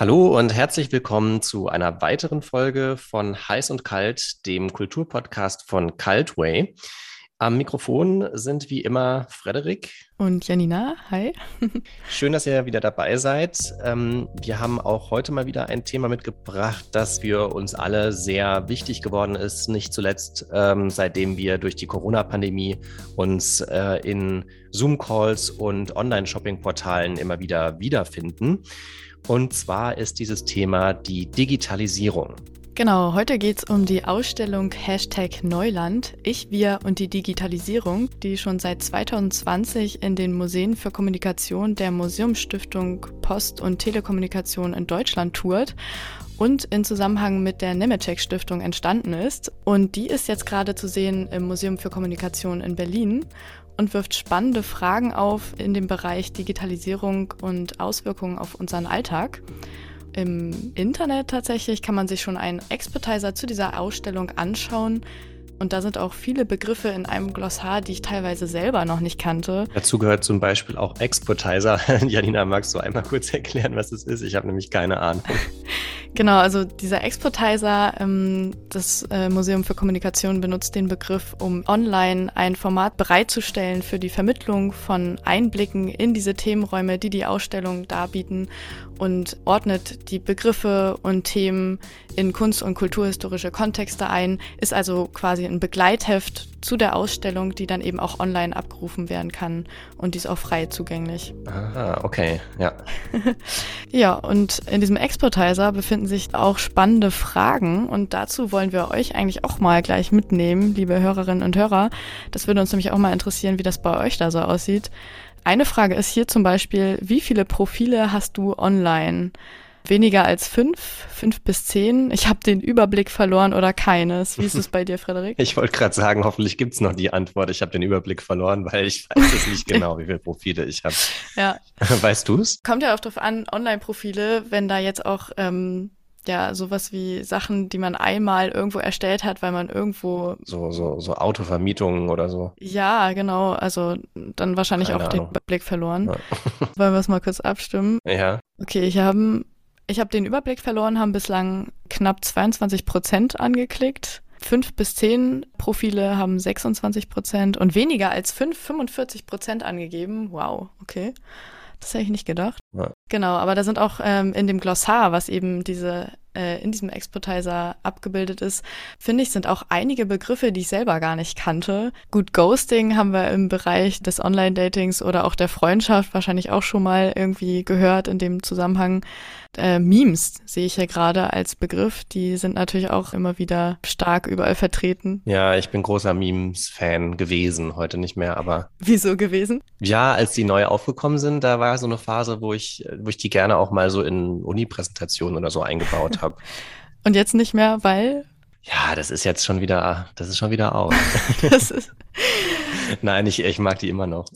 Hallo und herzlich willkommen zu einer weiteren Folge von Heiß und Kalt, dem Kulturpodcast von Cultway. Am Mikrofon sind wie immer Frederik und Janina. Hi. Schön, dass ihr wieder dabei seid. Ähm, wir haben auch heute mal wieder ein Thema mitgebracht, das für uns alle sehr wichtig geworden ist. Nicht zuletzt, ähm, seitdem wir durch die Corona-Pandemie uns äh, in Zoom-Calls und Online-Shopping-Portalen immer wieder wiederfinden. Und zwar ist dieses Thema die Digitalisierung. Genau, heute geht es um die Ausstellung Hashtag Neuland, Ich, Wir und die Digitalisierung, die schon seit 2020 in den Museen für Kommunikation der Museumsstiftung Post- und Telekommunikation in Deutschland tourt und in Zusammenhang mit der Nemetschek Stiftung entstanden ist. Und die ist jetzt gerade zu sehen im Museum für Kommunikation in Berlin und wirft spannende Fragen auf in dem Bereich Digitalisierung und Auswirkungen auf unseren Alltag. Im Internet tatsächlich kann man sich schon einen Expertiser zu dieser Ausstellung anschauen. Und da sind auch viele Begriffe in einem Glossar, die ich teilweise selber noch nicht kannte. Dazu gehört zum Beispiel auch Exportizer. Janina, magst du einmal kurz erklären, was es ist? Ich habe nämlich keine Ahnung. Genau, also dieser Exportizer, ähm, das äh, Museum für Kommunikation benutzt den Begriff, um online ein Format bereitzustellen für die Vermittlung von Einblicken in diese Themenräume, die die Ausstellung darbieten und ordnet die Begriffe und Themen in kunst- und kulturhistorische Kontexte ein, ist also quasi ein Begleitheft zu der Ausstellung, die dann eben auch online abgerufen werden kann und die ist auch frei zugänglich. Ah, okay, ja. ja, und in diesem Exportizer befinden sich auch spannende Fragen und dazu wollen wir euch eigentlich auch mal gleich mitnehmen, liebe Hörerinnen und Hörer. Das würde uns nämlich auch mal interessieren, wie das bei euch da so aussieht. Eine Frage ist hier zum Beispiel, wie viele Profile hast du online? Weniger als fünf, fünf bis zehn. Ich habe den Überblick verloren oder keines. Wie ist es bei dir, Frederik? Ich wollte gerade sagen, hoffentlich gibt es noch die Antwort. Ich habe den Überblick verloren, weil ich weiß es nicht genau, wie viele Profile ich habe. Ja. Weißt du es? Kommt ja auch darauf an, Online-Profile, wenn da jetzt auch ähm, ja sowas wie Sachen, die man einmal irgendwo erstellt hat, weil man irgendwo so so so Autovermietungen oder so. Ja, genau. Also dann wahrscheinlich Keine auch Ahnung. den Überblick verloren. Ja. Wollen wir es mal kurz abstimmen? Ja. Okay, ich habe ich habe den Überblick verloren, haben bislang knapp 22 Prozent angeklickt. Fünf bis zehn Profile haben 26 Prozent und weniger als fünf 45 Prozent angegeben. Wow, okay. Das hätte ich nicht gedacht. Ja. Genau, aber da sind auch ähm, in dem Glossar, was eben diese äh, in diesem Exportizer abgebildet ist, finde ich, sind auch einige Begriffe, die ich selber gar nicht kannte. Gut, Ghosting haben wir im Bereich des Online-Datings oder auch der Freundschaft wahrscheinlich auch schon mal irgendwie gehört in dem Zusammenhang. Äh, Memes sehe ich hier gerade als Begriff. Die sind natürlich auch immer wieder stark überall vertreten. Ja, ich bin großer Memes-Fan gewesen, heute nicht mehr, aber. Wieso gewesen? Ja, als die neu aufgekommen sind, da war so eine Phase, wo ich, wo ich die gerne auch mal so in Uni-Präsentationen oder so eingebaut habe. Und jetzt nicht mehr, weil? Ja, das ist jetzt schon wieder, das ist schon wieder aus. Nein, ich, ich mag die immer noch.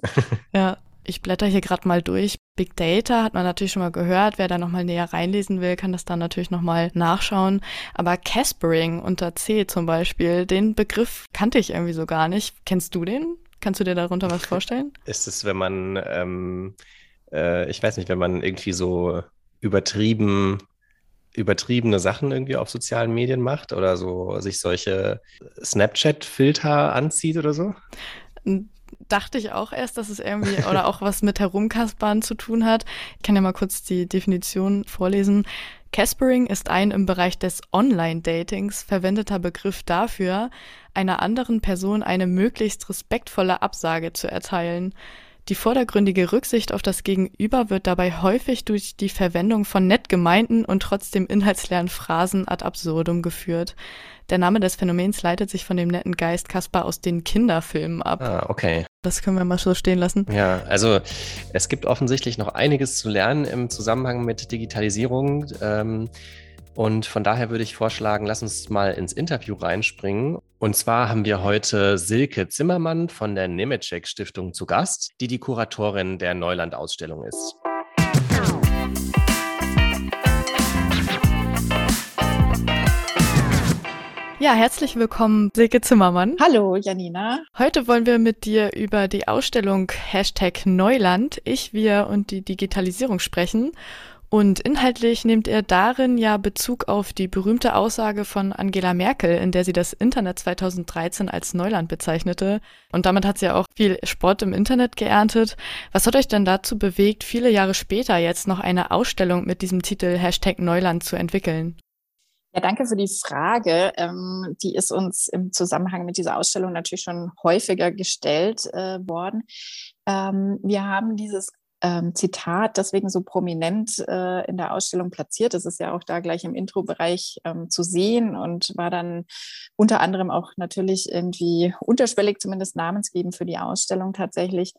ja, ich blätter hier gerade mal durch. Big Data hat man natürlich schon mal gehört. Wer da nochmal näher reinlesen will, kann das dann natürlich nochmal nachschauen. Aber Caspering unter C zum Beispiel, den Begriff kannte ich irgendwie so gar nicht. Kennst du den? Kannst du dir darunter was vorstellen? Ist es, wenn man, ähm, äh, ich weiß nicht, wenn man irgendwie so übertrieben übertriebene Sachen irgendwie auf sozialen Medien macht oder so sich solche Snapchat-Filter anzieht oder so? Dachte ich auch erst, dass es irgendwie oder auch was mit Herumkaspern zu tun hat. Ich kann ja mal kurz die Definition vorlesen. Caspering ist ein im Bereich des Online-Datings verwendeter Begriff dafür, einer anderen Person eine möglichst respektvolle Absage zu erteilen. Die vordergründige Rücksicht auf das Gegenüber wird dabei häufig durch die Verwendung von nett gemeinten und trotzdem inhaltsleeren Phrasen ad absurdum geführt. Der Name des Phänomens leitet sich von dem netten Geist Kaspar aus den Kinderfilmen ab. Ah, okay. Das können wir mal so stehen lassen. Ja, also es gibt offensichtlich noch einiges zu lernen im Zusammenhang mit Digitalisierung. Ähm, und von daher würde ich vorschlagen, lass uns mal ins Interview reinspringen. Und zwar haben wir heute Silke Zimmermann von der Nemetschek Stiftung zu Gast, die die Kuratorin der Neuland-Ausstellung ist. Ja, herzlich willkommen, Silke Zimmermann. Hallo, Janina. Heute wollen wir mit dir über die Ausstellung Hashtag Neuland, ich, wir und die Digitalisierung sprechen. Und inhaltlich nimmt er darin ja Bezug auf die berühmte Aussage von Angela Merkel, in der sie das Internet 2013 als Neuland bezeichnete. Und damit hat sie ja auch viel Sport im Internet geerntet. Was hat euch denn dazu bewegt, viele Jahre später jetzt noch eine Ausstellung mit diesem Titel Hashtag Neuland zu entwickeln? Ja, danke für die Frage. Ähm, die ist uns im Zusammenhang mit dieser Ausstellung natürlich schon häufiger gestellt äh, worden. Ähm, wir haben dieses ähm, Zitat deswegen so prominent äh, in der Ausstellung platziert. Das ist ja auch da gleich im Intro-Bereich ähm, zu sehen und war dann unter anderem auch natürlich irgendwie unterschwellig zumindest namensgebend für die Ausstellung tatsächlich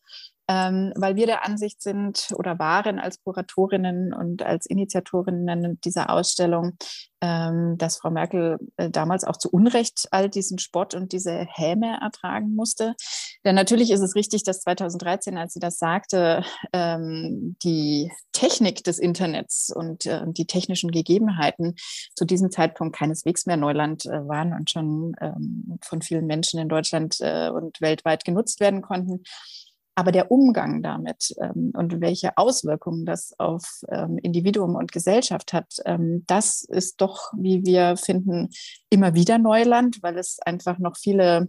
ähm, weil wir der Ansicht sind oder waren als Kuratorinnen und als Initiatorinnen dieser Ausstellung, ähm, dass Frau Merkel äh, damals auch zu Unrecht all diesen Spott und diese Häme ertragen musste. Denn natürlich ist es richtig, dass 2013, als sie das sagte, ähm, die Technik des Internets und äh, die technischen Gegebenheiten zu diesem Zeitpunkt keineswegs mehr Neuland äh, waren und schon ähm, von vielen Menschen in Deutschland äh, und weltweit genutzt werden konnten. Aber der Umgang damit ähm, und welche Auswirkungen das auf ähm, Individuum und Gesellschaft hat, ähm, das ist doch, wie wir finden, immer wieder Neuland, weil es einfach noch viele,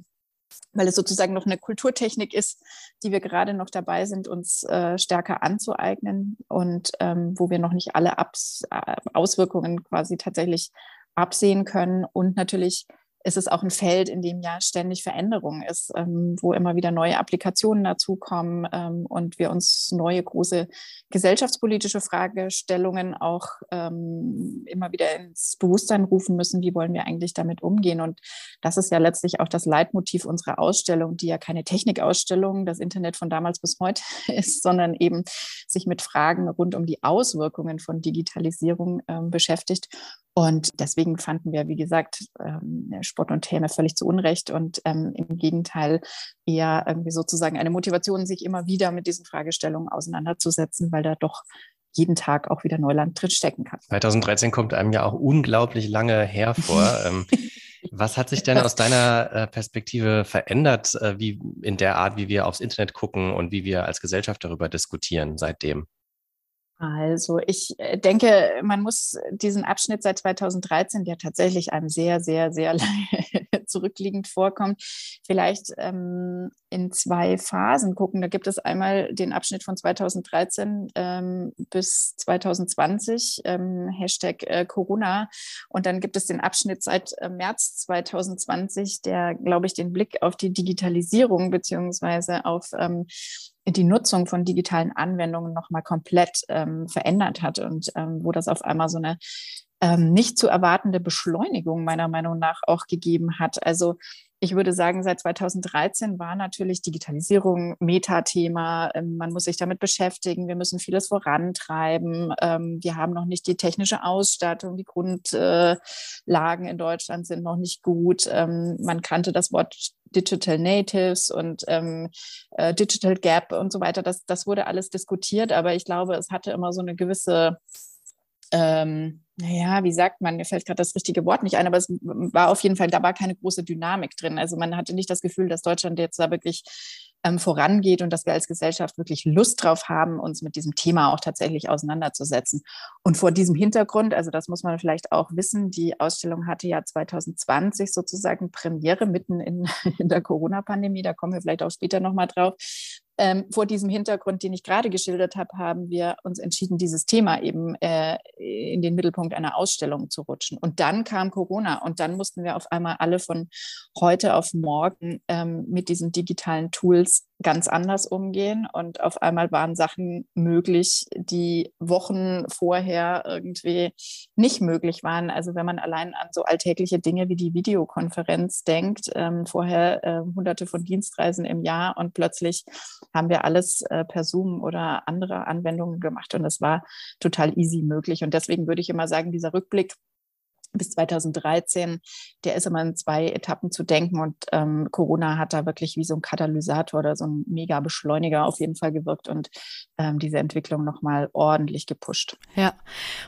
weil es sozusagen noch eine Kulturtechnik ist, die wir gerade noch dabei sind, uns äh, stärker anzueignen und ähm, wo wir noch nicht alle Abs äh, Auswirkungen quasi tatsächlich absehen können und natürlich ist es auch ein Feld, in dem ja ständig Veränderung ist, ähm, wo immer wieder neue Applikationen dazukommen ähm, und wir uns neue große gesellschaftspolitische Fragestellungen auch ähm, immer wieder ins Bewusstsein rufen müssen, wie wollen wir eigentlich damit umgehen. Und das ist ja letztlich auch das Leitmotiv unserer Ausstellung, die ja keine Technikausstellung, das Internet von damals bis heute ist, sondern eben sich mit Fragen rund um die Auswirkungen von Digitalisierung ähm, beschäftigt. Und deswegen fanden wir, wie gesagt, ähm, Sport und Häme völlig zu Unrecht und ähm, im Gegenteil eher irgendwie sozusagen eine Motivation, sich immer wieder mit diesen Fragestellungen auseinanderzusetzen, weil da doch jeden Tag auch wieder Neuland drin stecken kann. 2013 kommt einem ja auch unglaublich lange hervor. Ähm, was hat sich denn aus deiner äh, Perspektive verändert, äh, wie in der Art, wie wir aufs Internet gucken und wie wir als Gesellschaft darüber diskutieren seitdem? Also ich äh, denke, man muss diesen Abschnitt seit 2013, der tatsächlich einem sehr, sehr, sehr zurückliegend vorkommt, vielleicht ähm, in zwei Phasen gucken. Da gibt es einmal den Abschnitt von 2013 ähm, bis 2020, ähm, Hashtag äh, Corona. Und dann gibt es den Abschnitt seit äh, März 2020, der, glaube ich, den Blick auf die Digitalisierung beziehungsweise auf ähm, die Nutzung von digitalen Anwendungen nochmal komplett ähm, verändert hat und ähm, wo das auf einmal so eine ähm, nicht zu erwartende Beschleunigung meiner Meinung nach auch gegeben hat. Also ich würde sagen, seit 2013 war natürlich Digitalisierung Metathema. Ähm, man muss sich damit beschäftigen. Wir müssen vieles vorantreiben. Ähm, wir haben noch nicht die technische Ausstattung. Die Grundlagen in Deutschland sind noch nicht gut. Ähm, man kannte das Wort Digital Natives und äh, Digital Gap und so weiter. Das, das wurde alles diskutiert, aber ich glaube, es hatte immer so eine gewisse ähm, naja, wie sagt man, mir fällt gerade das richtige Wort nicht ein, aber es war auf jeden Fall, da war keine große Dynamik drin. Also man hatte nicht das Gefühl, dass Deutschland jetzt da wirklich ähm, vorangeht und dass wir als Gesellschaft wirklich Lust drauf haben, uns mit diesem Thema auch tatsächlich auseinanderzusetzen. Und vor diesem Hintergrund, also das muss man vielleicht auch wissen, die Ausstellung hatte ja 2020 sozusagen Premiere mitten in, in der Corona-Pandemie, da kommen wir vielleicht auch später nochmal drauf. Ähm, vor diesem Hintergrund, den ich gerade geschildert habe, haben wir uns entschieden, dieses Thema eben äh, in den Mittelpunkt einer Ausstellung zu rutschen. Und dann kam Corona und dann mussten wir auf einmal alle von heute auf morgen ähm, mit diesen digitalen Tools ganz anders umgehen. Und auf einmal waren Sachen möglich, die Wochen vorher irgendwie nicht möglich waren. Also wenn man allein an so alltägliche Dinge wie die Videokonferenz denkt, ähm, vorher äh, hunderte von Dienstreisen im Jahr und plötzlich haben wir alles äh, per Zoom oder andere Anwendungen gemacht und es war total easy möglich. Und deswegen würde ich immer sagen, dieser Rückblick bis 2013, der ist immer in zwei Etappen zu denken und ähm, Corona hat da wirklich wie so ein Katalysator oder so ein Mega-Beschleuniger auf jeden Fall gewirkt und ähm, diese Entwicklung nochmal ordentlich gepusht. Ja,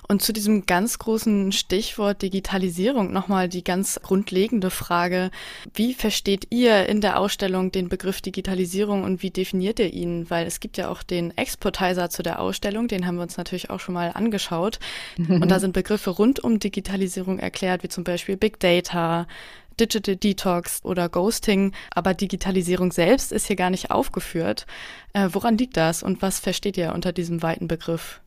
und zu diesem ganz großen Stichwort Digitalisierung nochmal die ganz grundlegende Frage, wie versteht ihr in der Ausstellung den Begriff Digitalisierung und wie definiert ihr ihn? Weil es gibt ja auch den Exportizer zu der Ausstellung, den haben wir uns natürlich auch schon mal angeschaut und da sind Begriffe rund um Digitalisierung Digitalisierung erklärt, wie zum Beispiel Big Data, Digital Detox oder Ghosting, aber Digitalisierung selbst ist hier gar nicht aufgeführt. Äh, woran liegt das und was versteht ihr unter diesem weiten Begriff?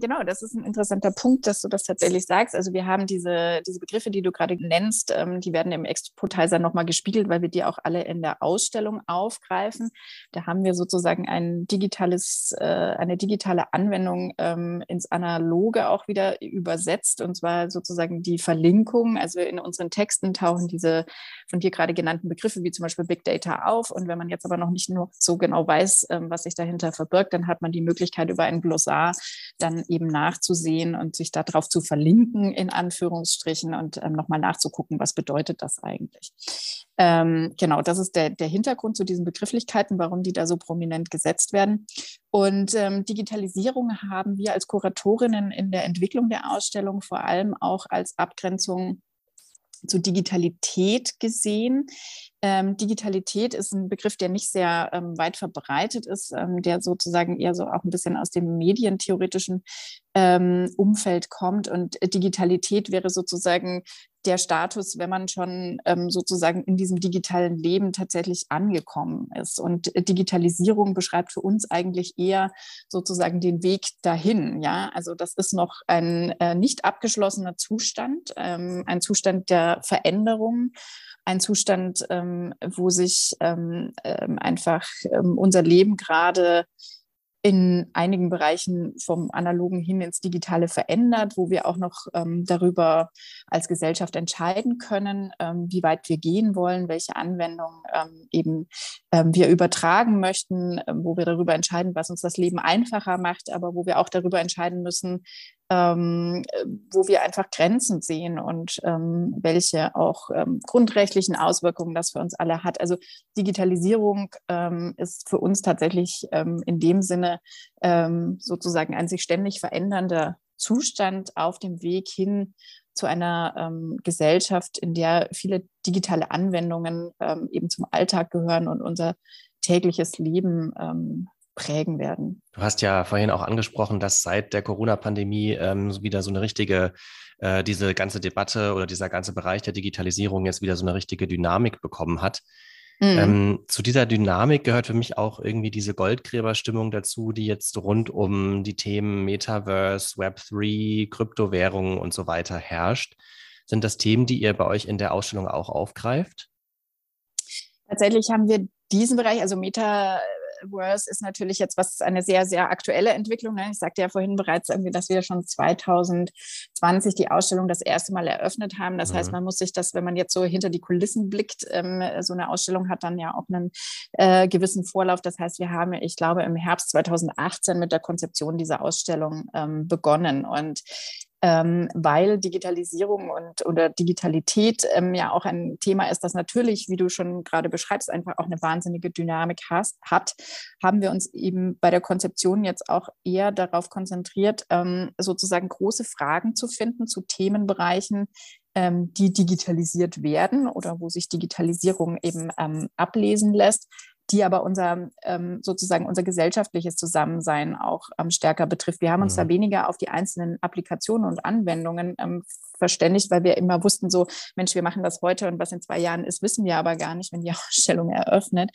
Genau, das ist ein interessanter Punkt, dass du das tatsächlich sagst. Also wir haben diese, diese Begriffe, die du gerade nennst, ähm, die werden im Exportizer nochmal gespiegelt, weil wir die auch alle in der Ausstellung aufgreifen. Da haben wir sozusagen ein digitales, äh, eine digitale Anwendung ähm, ins Analoge auch wieder übersetzt, und zwar sozusagen die Verlinkung. Also in unseren Texten tauchen diese von dir gerade genannten Begriffe wie zum Beispiel Big Data auf. Und wenn man jetzt aber noch nicht nur so genau weiß, ähm, was sich dahinter verbirgt, dann hat man die Möglichkeit über ein Glossar dann eben nachzusehen und sich darauf zu verlinken, in Anführungsstrichen, und ähm, nochmal nachzugucken, was bedeutet das eigentlich. Ähm, genau, das ist der, der Hintergrund zu diesen Begrifflichkeiten, warum die da so prominent gesetzt werden. Und ähm, Digitalisierung haben wir als Kuratorinnen in der Entwicklung der Ausstellung vor allem auch als Abgrenzung zu Digitalität gesehen. Ähm, Digitalität ist ein Begriff, der nicht sehr ähm, weit verbreitet ist, ähm, der sozusagen eher so auch ein bisschen aus dem medientheoretischen ähm, Umfeld kommt. Und Digitalität wäre sozusagen der Status, wenn man schon ähm, sozusagen in diesem digitalen Leben tatsächlich angekommen ist. Und Digitalisierung beschreibt für uns eigentlich eher sozusagen den Weg dahin. Ja, also das ist noch ein äh, nicht abgeschlossener Zustand, ähm, ein Zustand der Veränderung ein Zustand, ähm, wo sich ähm, ähm, einfach ähm, unser Leben gerade in einigen Bereichen vom Analogen hin ins Digitale verändert, wo wir auch noch ähm, darüber als Gesellschaft entscheiden können, ähm, wie weit wir gehen wollen, welche Anwendungen ähm, eben ähm, wir übertragen möchten, ähm, wo wir darüber entscheiden, was uns das Leben einfacher macht, aber wo wir auch darüber entscheiden müssen, ähm, wo wir einfach Grenzen sehen und ähm, welche auch ähm, grundrechtlichen Auswirkungen das für uns alle hat. Also Digitalisierung ähm, ist für uns tatsächlich ähm, in dem Sinne ähm, sozusagen ein sich ständig verändernder Zustand auf dem Weg hin zu einer Gesellschaft, in der viele digitale Anwendungen eben zum Alltag gehören und unser tägliches Leben prägen werden. Du hast ja vorhin auch angesprochen, dass seit der Corona-Pandemie ähm, wieder so eine richtige, äh, diese ganze Debatte oder dieser ganze Bereich der Digitalisierung jetzt wieder so eine richtige Dynamik bekommen hat. Mhm. Ähm, zu dieser Dynamik gehört für mich auch irgendwie diese Goldgräberstimmung dazu, die jetzt rund um die Themen Metaverse, Web3, Kryptowährungen und so weiter herrscht. Sind das Themen, die ihr bei euch in der Ausstellung auch aufgreift? Tatsächlich haben wir diesen Bereich, also Meta Metaverse ist natürlich jetzt was eine sehr, sehr aktuelle Entwicklung. Ne? Ich sagte ja vorhin bereits irgendwie, dass wir schon 2020 die Ausstellung das erste Mal eröffnet haben. Das mhm. heißt, man muss sich das, wenn man jetzt so hinter die Kulissen blickt, ähm, so eine Ausstellung hat dann ja auch einen äh, gewissen Vorlauf. Das heißt, wir haben, ich glaube, im Herbst 2018 mit der Konzeption dieser Ausstellung ähm, begonnen. Und ähm, weil Digitalisierung und oder Digitalität ähm, ja auch ein Thema ist, das natürlich, wie du schon gerade beschreibst, einfach auch eine wahnsinnige Dynamik has, hat, haben wir uns eben bei der Konzeption jetzt auch eher darauf konzentriert, ähm, sozusagen große Fragen zu finden zu Themenbereichen, ähm, die digitalisiert werden oder wo sich Digitalisierung eben ähm, ablesen lässt, die aber unser ähm, sozusagen unser gesellschaftliches Zusammensein auch ähm, stärker betrifft. Wir haben uns mhm. da weniger auf die einzelnen Applikationen und Anwendungen ähm, verständigt, weil wir immer wussten, so, Mensch, wir machen das heute und was in zwei Jahren ist, wissen wir aber gar nicht, wenn die Ausstellung eröffnet.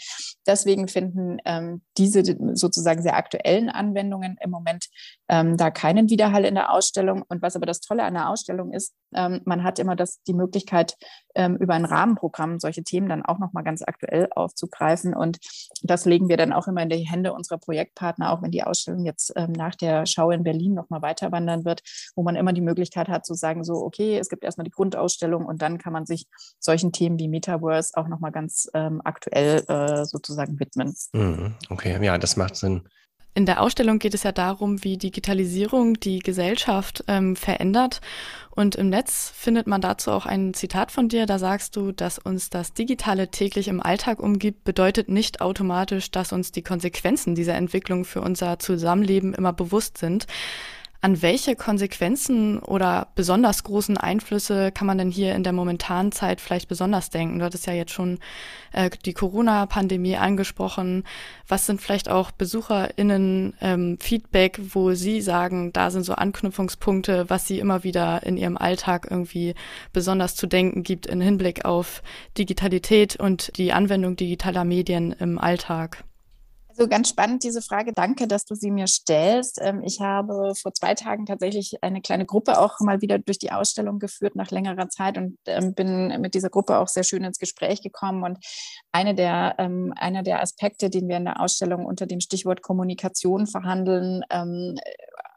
Deswegen finden ähm, diese sozusagen sehr aktuellen Anwendungen im Moment ähm, da keinen Widerhall in der Ausstellung. Und was aber das Tolle an der Ausstellung ist, ähm, man hat immer das, die Möglichkeit, ähm, über ein Rahmenprogramm solche Themen dann auch nochmal ganz aktuell aufzugreifen. Und das legen wir dann auch immer in die Hände unserer Projektpartner, auch wenn die Ausstellung jetzt ähm, nach der Schau in Berlin nochmal weiter wandern wird, wo man immer die Möglichkeit hat zu sagen, so, okay, es gibt erstmal die Grundausstellung und dann kann man sich solchen Themen wie Metaverse auch nochmal ganz ähm, aktuell äh, sozusagen widmen. Mhm, okay, ja, das macht Sinn. In der Ausstellung geht es ja darum, wie Digitalisierung die Gesellschaft ähm, verändert. Und im Netz findet man dazu auch ein Zitat von dir. Da sagst du, dass uns das Digitale täglich im Alltag umgibt, bedeutet nicht automatisch, dass uns die Konsequenzen dieser Entwicklung für unser Zusammenleben immer bewusst sind. An welche Konsequenzen oder besonders großen Einflüsse kann man denn hier in der momentanen Zeit vielleicht besonders denken? Du hattest ja jetzt schon äh, die Corona-Pandemie angesprochen. Was sind vielleicht auch BesucherInnen ähm, Feedback, wo sie sagen, da sind so Anknüpfungspunkte, was sie immer wieder in ihrem Alltag irgendwie besonders zu denken gibt im Hinblick auf Digitalität und die Anwendung digitaler Medien im Alltag? So ganz spannend diese Frage. Danke, dass du sie mir stellst. Ähm, ich habe vor zwei Tagen tatsächlich eine kleine Gruppe auch mal wieder durch die Ausstellung geführt nach längerer Zeit und ähm, bin mit dieser Gruppe auch sehr schön ins Gespräch gekommen. Und eine der, ähm, einer der Aspekte, den wir in der Ausstellung unter dem Stichwort Kommunikation verhandeln,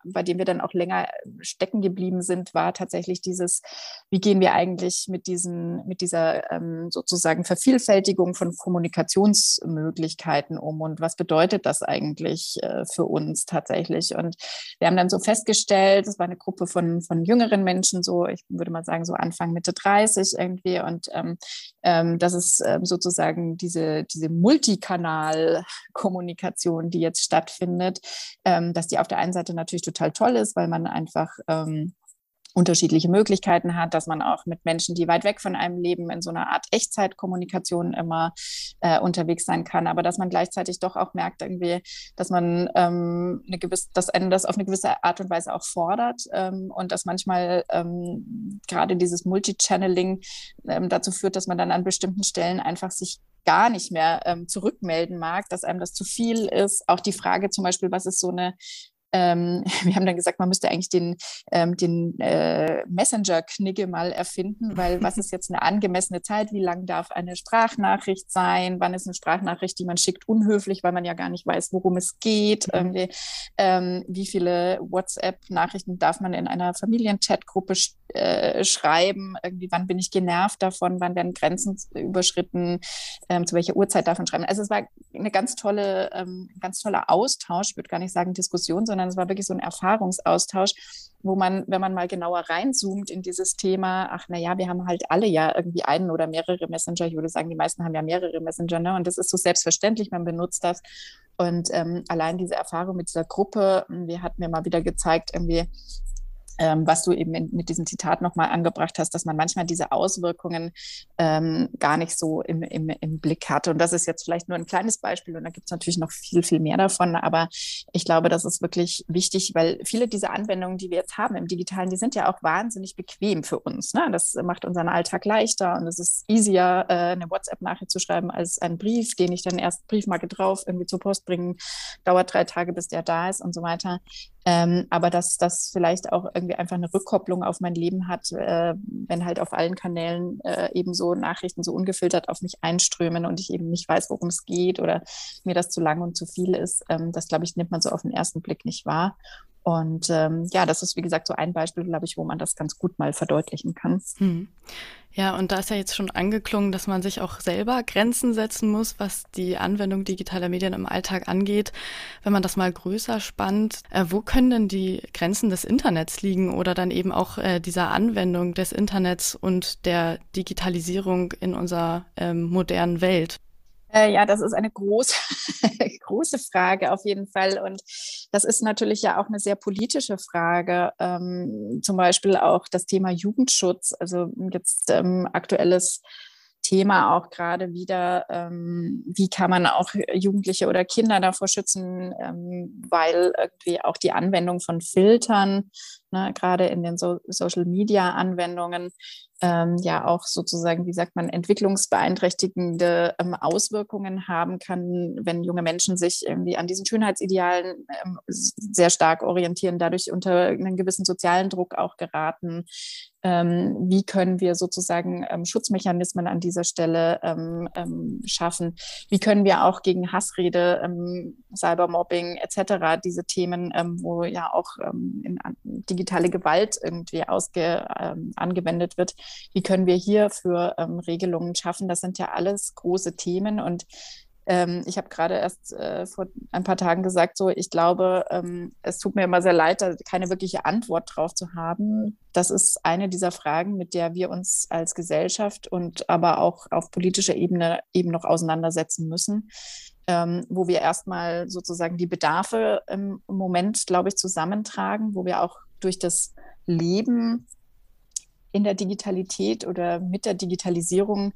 bei dem wir dann auch länger stecken geblieben sind, war tatsächlich dieses, wie gehen wir eigentlich mit, diesen, mit dieser ähm, sozusagen Vervielfältigung von Kommunikationsmöglichkeiten um und was bedeutet das eigentlich äh, für uns tatsächlich? Und wir haben dann so festgestellt, es war eine Gruppe von, von jüngeren Menschen, so ich würde mal sagen so Anfang, Mitte 30 irgendwie und ähm, ähm, dass es ähm, sozusagen diese, diese Multikanal-Kommunikation, die jetzt stattfindet, ähm, dass die auf der einen Seite natürlich total toll ist, weil man einfach ähm, unterschiedliche Möglichkeiten hat, dass man auch mit Menschen, die weit weg von einem leben, in so einer Art Echtzeitkommunikation immer äh, unterwegs sein kann, aber dass man gleichzeitig doch auch merkt irgendwie, dass man ähm, eine gewisse, dass einen das auf eine gewisse Art und Weise auch fordert ähm, und dass manchmal ähm, gerade dieses Multichanneling ähm, dazu führt, dass man dann an bestimmten Stellen einfach sich gar nicht mehr ähm, zurückmelden mag, dass einem das zu viel ist. Auch die Frage zum Beispiel, was ist so eine ähm, wir haben dann gesagt, man müsste eigentlich den, ähm, den äh, Messenger-Knigge mal erfinden, weil was ist jetzt eine angemessene Zeit? Wie lang darf eine Sprachnachricht sein? Wann ist eine Sprachnachricht, die man schickt, unhöflich, weil man ja gar nicht weiß, worum es geht? Mhm. Ähm, wie viele WhatsApp-Nachrichten darf man in einer Familienchatgruppe äh, schreiben? Irgendwie, wann bin ich genervt davon? Wann werden Grenzen überschritten? Ähm, zu welcher Uhrzeit darf man schreiben? Also es war eine ganz tolle, ähm, ganz toller Austausch. Ich würde gar nicht sagen Diskussion, sondern sondern es war wirklich so ein Erfahrungsaustausch, wo man, wenn man mal genauer reinzoomt in dieses Thema, ach naja, wir haben halt alle ja irgendwie einen oder mehrere Messenger. Ich würde sagen, die meisten haben ja mehrere Messenger, ne? Und das ist so selbstverständlich, man benutzt das. Und ähm, allein diese Erfahrung mit dieser Gruppe, wir hatten mir mal wieder gezeigt, irgendwie, ähm, was du eben in, mit diesem Zitat nochmal angebracht hast, dass man manchmal diese Auswirkungen ähm, gar nicht so im, im, im Blick hat. Und das ist jetzt vielleicht nur ein kleines Beispiel und da gibt es natürlich noch viel, viel mehr davon. Aber ich glaube, das ist wirklich wichtig, weil viele dieser Anwendungen, die wir jetzt haben im Digitalen, die sind ja auch wahnsinnig bequem für uns. Ne? Das macht unseren Alltag leichter und es ist easier, äh, eine WhatsApp-Nachricht zu schreiben als einen Brief, den ich dann erst Briefmarke drauf irgendwie zur Post bringen, dauert drei Tage, bis der da ist und so weiter. Ähm, aber dass das vielleicht auch irgendwie einfach eine Rückkopplung auf mein Leben hat, äh, wenn halt auf allen Kanälen äh, eben so Nachrichten so ungefiltert auf mich einströmen und ich eben nicht weiß, worum es geht oder mir das zu lang und zu viel ist. Ähm, das, glaube ich, nimmt man so auf den ersten Blick nicht wahr. Und ähm, ja, das ist, wie gesagt, so ein Beispiel, glaube ich, wo man das ganz gut mal verdeutlichen kann. Hm. Ja, und da ist ja jetzt schon angeklungen, dass man sich auch selber Grenzen setzen muss, was die Anwendung digitaler Medien im Alltag angeht. Wenn man das mal größer spannt, äh, wo können denn die Grenzen des Internets liegen oder dann eben auch äh, dieser Anwendung des Internets und der Digitalisierung in unserer ähm, modernen Welt? Äh, ja, das ist eine große, große Frage auf jeden Fall. Und das ist natürlich ja auch eine sehr politische Frage. Ähm, zum Beispiel auch das Thema Jugendschutz. Also jetzt ähm, aktuelles Thema auch gerade wieder, ähm, wie kann man auch Jugendliche oder Kinder davor schützen, ähm, weil irgendwie auch die Anwendung von Filtern, ne, gerade in den so Social-Media-Anwendungen, ähm, ja auch sozusagen, wie sagt man, entwicklungsbeeinträchtigende ähm, Auswirkungen haben kann, wenn junge Menschen sich irgendwie an diesen Schönheitsidealen ähm, sehr stark orientieren, dadurch unter einen gewissen sozialen Druck auch geraten. Ähm, wie können wir sozusagen ähm, Schutzmechanismen an dieser Stelle ähm, schaffen? Wie können wir auch gegen Hassrede, Cybermobbing etc., diese Themen, wo ja auch in, digitale Gewalt irgendwie ausge, angewendet wird, wie können wir hier für ähm, Regelungen schaffen? Das sind ja alles große Themen und ähm, ich habe gerade erst äh, vor ein paar Tagen gesagt, so ich glaube, ähm, es tut mir immer sehr leid, da keine wirkliche Antwort drauf zu haben. Das ist eine dieser Fragen, mit der wir uns als Gesellschaft und aber auch auf politischer Ebene eben noch auseinandersetzen müssen. Ähm, wo wir erstmal sozusagen die Bedarfe im Moment, glaube ich, zusammentragen, wo wir auch durch das Leben in der Digitalität oder mit der Digitalisierung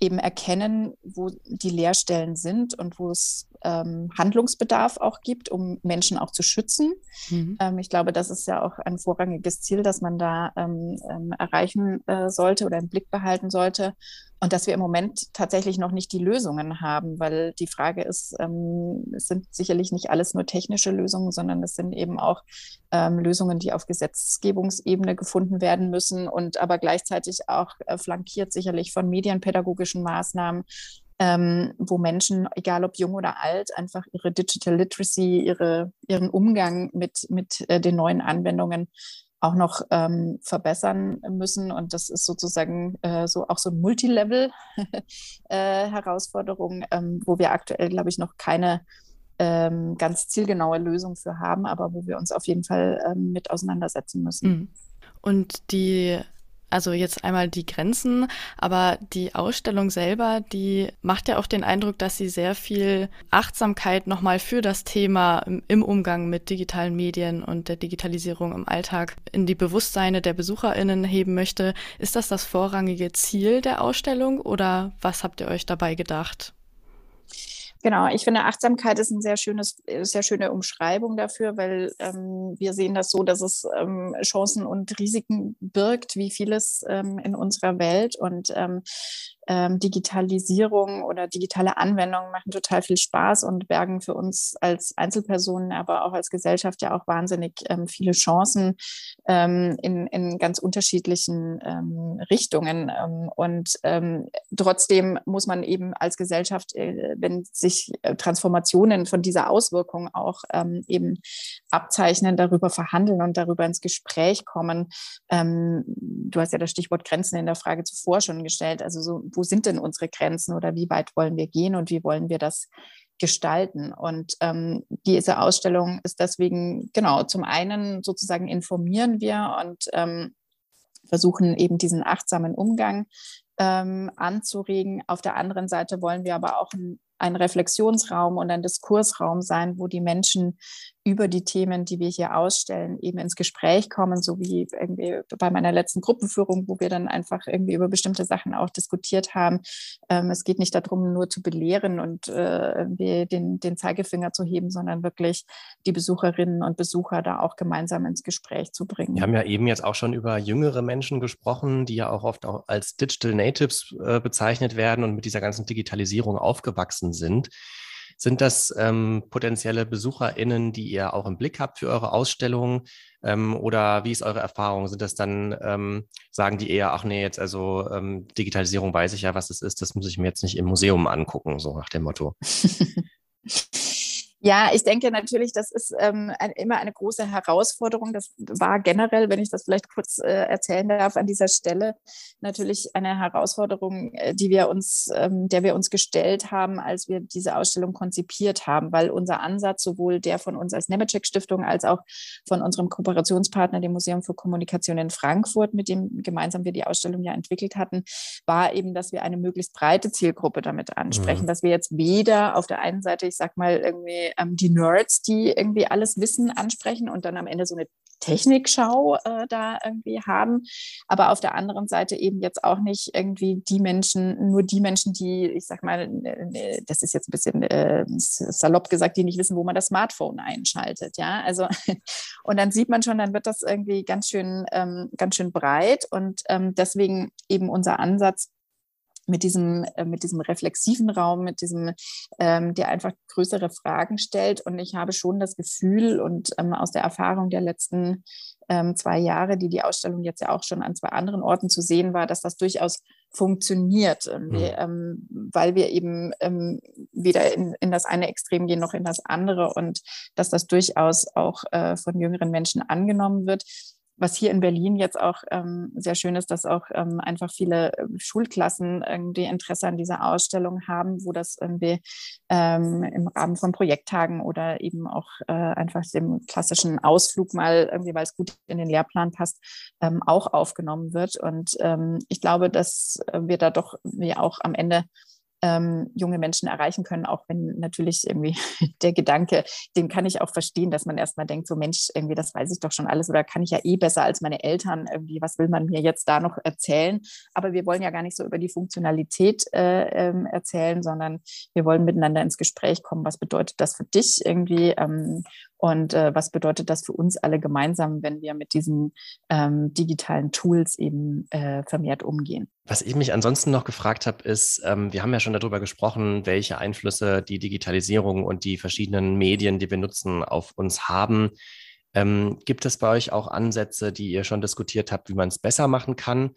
eben erkennen, wo die Leerstellen sind und wo es ähm, Handlungsbedarf auch gibt, um Menschen auch zu schützen. Mhm. Ähm, ich glaube, das ist ja auch ein vorrangiges Ziel, das man da ähm, ähm erreichen äh, sollte oder im Blick behalten sollte. Und dass wir im Moment tatsächlich noch nicht die Lösungen haben, weil die Frage ist, ähm, es sind sicherlich nicht alles nur technische Lösungen, sondern es sind eben auch ähm, Lösungen, die auf Gesetzgebungsebene gefunden werden müssen und aber gleichzeitig auch äh, flankiert sicherlich von medienpädagogischen Maßnahmen, ähm, wo Menschen, egal ob jung oder alt, einfach ihre Digital Literacy, ihre, ihren Umgang mit, mit äh, den neuen Anwendungen auch noch ähm, verbessern müssen. Und das ist sozusagen äh, so auch so ein Multilevel-Herausforderung, äh, ähm, wo wir aktuell, glaube ich, noch keine ähm, ganz zielgenaue Lösung für haben, aber wo wir uns auf jeden Fall ähm, mit auseinandersetzen müssen. Mhm. Und die also jetzt einmal die Grenzen, aber die Ausstellung selber, die macht ja auch den Eindruck, dass sie sehr viel Achtsamkeit nochmal für das Thema im Umgang mit digitalen Medien und der Digitalisierung im Alltag in die Bewusstseine der BesucherInnen heben möchte. Ist das das vorrangige Ziel der Ausstellung oder was habt ihr euch dabei gedacht? Genau, ich finde, Achtsamkeit ist eine sehr, sehr schöne Umschreibung dafür, weil ähm, wir sehen das so, dass es ähm, Chancen und Risiken birgt, wie vieles ähm, in unserer Welt. Und ähm, Digitalisierung oder digitale Anwendungen machen total viel Spaß und bergen für uns als Einzelpersonen, aber auch als Gesellschaft ja auch wahnsinnig ähm, viele Chancen ähm, in, in ganz unterschiedlichen ähm, Richtungen. Ähm, und ähm, trotzdem muss man eben als Gesellschaft, äh, wenn sich äh, Transformationen von dieser Auswirkung auch eben abzeichnen, darüber verhandeln und darüber ins Gespräch kommen. du hast ja das Stichwort Grenzen in der Frage zuvor schon gestellt. Also so, wo sind denn unsere Grenzen oder wie weit wollen wir gehen und wie wollen wir das gestalten. Und ähm, diese Ausstellung ist deswegen, genau, zum einen sozusagen informieren wir und ähm, versuchen eben diesen achtsamen Umgang ähm, anzuregen. Auf der anderen Seite wollen wir aber auch ein, ein Reflexionsraum und ein Diskursraum sein, wo die Menschen über die Themen, die wir hier ausstellen, eben ins Gespräch kommen, so wie irgendwie bei meiner letzten Gruppenführung, wo wir dann einfach irgendwie über bestimmte Sachen auch diskutiert haben. Ähm, es geht nicht darum, nur zu belehren und äh, den, den Zeigefinger zu heben, sondern wirklich die Besucherinnen und Besucher da auch gemeinsam ins Gespräch zu bringen. Wir haben ja eben jetzt auch schon über jüngere Menschen gesprochen, die ja auch oft auch als Digital Natives äh, bezeichnet werden und mit dieser ganzen Digitalisierung aufgewachsen sind. Sind das ähm, potenzielle BesucherInnen, die ihr auch im Blick habt für eure Ausstellung? Ähm, oder wie ist eure Erfahrung? Sind das dann, ähm, sagen die eher, ach nee, jetzt also ähm, Digitalisierung weiß ich ja, was es ist, das muss ich mir jetzt nicht im Museum angucken, so nach dem Motto? Ja, ich denke natürlich, das ist ähm, ein, immer eine große Herausforderung. Das war generell, wenn ich das vielleicht kurz äh, erzählen darf, an dieser Stelle natürlich eine Herausforderung, äh, die wir uns, ähm, der wir uns gestellt haben, als wir diese Ausstellung konzipiert haben, weil unser Ansatz sowohl der von uns als Nemetschek Stiftung als auch von unserem Kooperationspartner, dem Museum für Kommunikation in Frankfurt, mit dem gemeinsam wir die Ausstellung ja entwickelt hatten, war eben, dass wir eine möglichst breite Zielgruppe damit ansprechen, mhm. dass wir jetzt weder auf der einen Seite, ich sag mal irgendwie ähm, die Nerds, die irgendwie alles Wissen ansprechen und dann am Ende so eine Technikschau äh, da irgendwie haben. Aber auf der anderen Seite eben jetzt auch nicht irgendwie die Menschen, nur die Menschen, die, ich sag mal, äh, das ist jetzt ein bisschen äh, salopp gesagt, die nicht wissen, wo man das Smartphone einschaltet. Ja, also und dann sieht man schon, dann wird das irgendwie ganz schön, ähm, ganz schön breit und ähm, deswegen eben unser Ansatz, mit diesem, äh, mit diesem reflexiven Raum, mit diesem, ähm, der einfach größere Fragen stellt. Und ich habe schon das Gefühl und ähm, aus der Erfahrung der letzten ähm, zwei Jahre, die die Ausstellung jetzt ja auch schon an zwei anderen Orten zu sehen war, dass das durchaus funktioniert, mhm. ähm, weil wir eben ähm, weder in, in das eine Extrem gehen noch in das andere und dass das durchaus auch äh, von jüngeren Menschen angenommen wird was hier in Berlin jetzt auch ähm, sehr schön ist, dass auch ähm, einfach viele äh, Schulklassen irgendwie Interesse an dieser Ausstellung haben, wo das irgendwie ähm, im Rahmen von Projekttagen oder eben auch äh, einfach dem klassischen Ausflug mal irgendwie, weil es gut in den Lehrplan passt, ähm, auch aufgenommen wird. Und ähm, ich glaube, dass wir da doch wir auch am Ende ähm, junge Menschen erreichen können, auch wenn natürlich irgendwie der Gedanke, den kann ich auch verstehen, dass man erstmal denkt, so Mensch, irgendwie, das weiß ich doch schon alles oder kann ich ja eh besser als meine Eltern, irgendwie, was will man mir jetzt da noch erzählen? Aber wir wollen ja gar nicht so über die Funktionalität äh, ähm, erzählen, sondern wir wollen miteinander ins Gespräch kommen. Was bedeutet das für dich irgendwie? Ähm, und äh, was bedeutet das für uns alle gemeinsam, wenn wir mit diesen ähm, digitalen Tools eben äh, vermehrt umgehen? Was ich mich ansonsten noch gefragt habe, ist, ähm, wir haben ja schon darüber gesprochen, welche Einflüsse die Digitalisierung und die verschiedenen Medien, die wir nutzen, auf uns haben. Ähm, gibt es bei euch auch Ansätze, die ihr schon diskutiert habt, wie man es besser machen kann?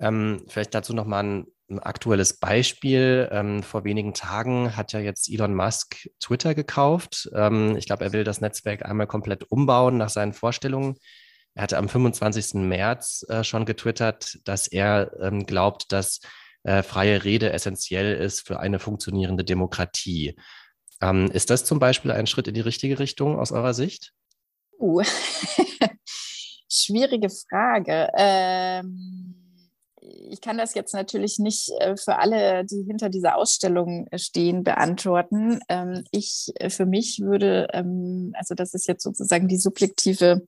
Ähm, vielleicht dazu nochmal ein ein aktuelles Beispiel. Ähm, vor wenigen Tagen hat ja jetzt Elon Musk Twitter gekauft. Ähm, ich glaube, er will das Netzwerk einmal komplett umbauen nach seinen Vorstellungen. Er hatte am 25. März äh, schon getwittert, dass er ähm, glaubt, dass äh, freie Rede essentiell ist für eine funktionierende Demokratie. Ähm, ist das zum Beispiel ein Schritt in die richtige Richtung aus eurer Sicht? Uh. Schwierige Frage. Ähm ich kann das jetzt natürlich nicht äh, für alle, die hinter dieser Ausstellung äh, stehen, beantworten. Ähm, ich äh, für mich würde, ähm, also das ist jetzt sozusagen die subjektive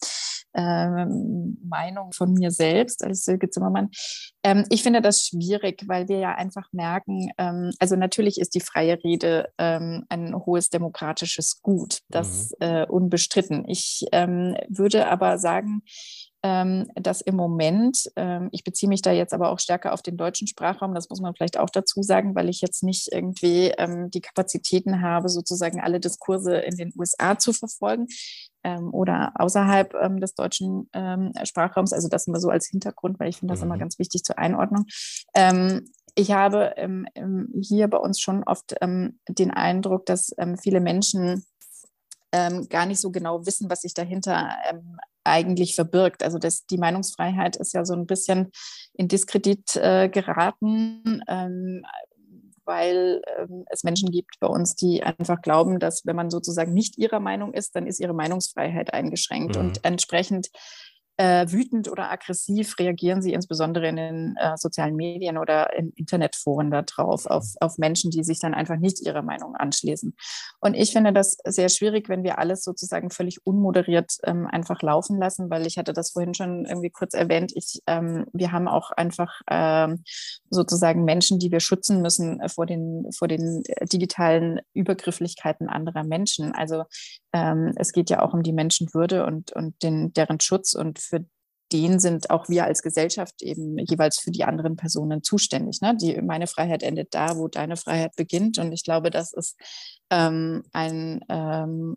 Meinung von mir selbst als Silke Zimmermann. Ich finde das schwierig, weil wir ja einfach merken, also natürlich ist die freie Rede ein hohes demokratisches Gut, das mhm. unbestritten. Ich würde aber sagen, ähm, dass im Moment, ähm, ich beziehe mich da jetzt aber auch stärker auf den deutschen Sprachraum, das muss man vielleicht auch dazu sagen, weil ich jetzt nicht irgendwie ähm, die Kapazitäten habe, sozusagen alle Diskurse in den USA zu verfolgen ähm, oder außerhalb ähm, des deutschen ähm, Sprachraums. Also das immer so als Hintergrund, weil ich finde das mhm. immer ganz wichtig zur Einordnung ich habe ähm, hier bei uns schon oft ähm, den Eindruck, dass ähm, viele Menschen gar nicht so genau wissen, was sich dahinter eigentlich verbirgt. Also das, die Meinungsfreiheit ist ja so ein bisschen in Diskredit äh, geraten, ähm, weil ähm, es Menschen gibt bei uns, die einfach glauben, dass wenn man sozusagen nicht ihrer Meinung ist, dann ist ihre Meinungsfreiheit eingeschränkt. Mhm. Und entsprechend äh, wütend oder aggressiv reagieren sie insbesondere in den äh, sozialen Medien oder in Internetforen darauf, auf, auf Menschen, die sich dann einfach nicht ihrer Meinung anschließen. Und ich finde das sehr schwierig, wenn wir alles sozusagen völlig unmoderiert ähm, einfach laufen lassen, weil ich hatte das vorhin schon irgendwie kurz erwähnt. Ich, ähm, wir haben auch einfach ähm, sozusagen Menschen, die wir schützen müssen vor den, vor den äh, digitalen Übergrifflichkeiten anderer Menschen. Also ähm, es geht ja auch um die Menschenwürde und, und den, deren Schutz und für den sind auch wir als Gesellschaft eben jeweils für die anderen Personen zuständig. Ne? Die, meine Freiheit endet da, wo deine Freiheit beginnt. Und ich glaube, das ist ähm, ein ähm,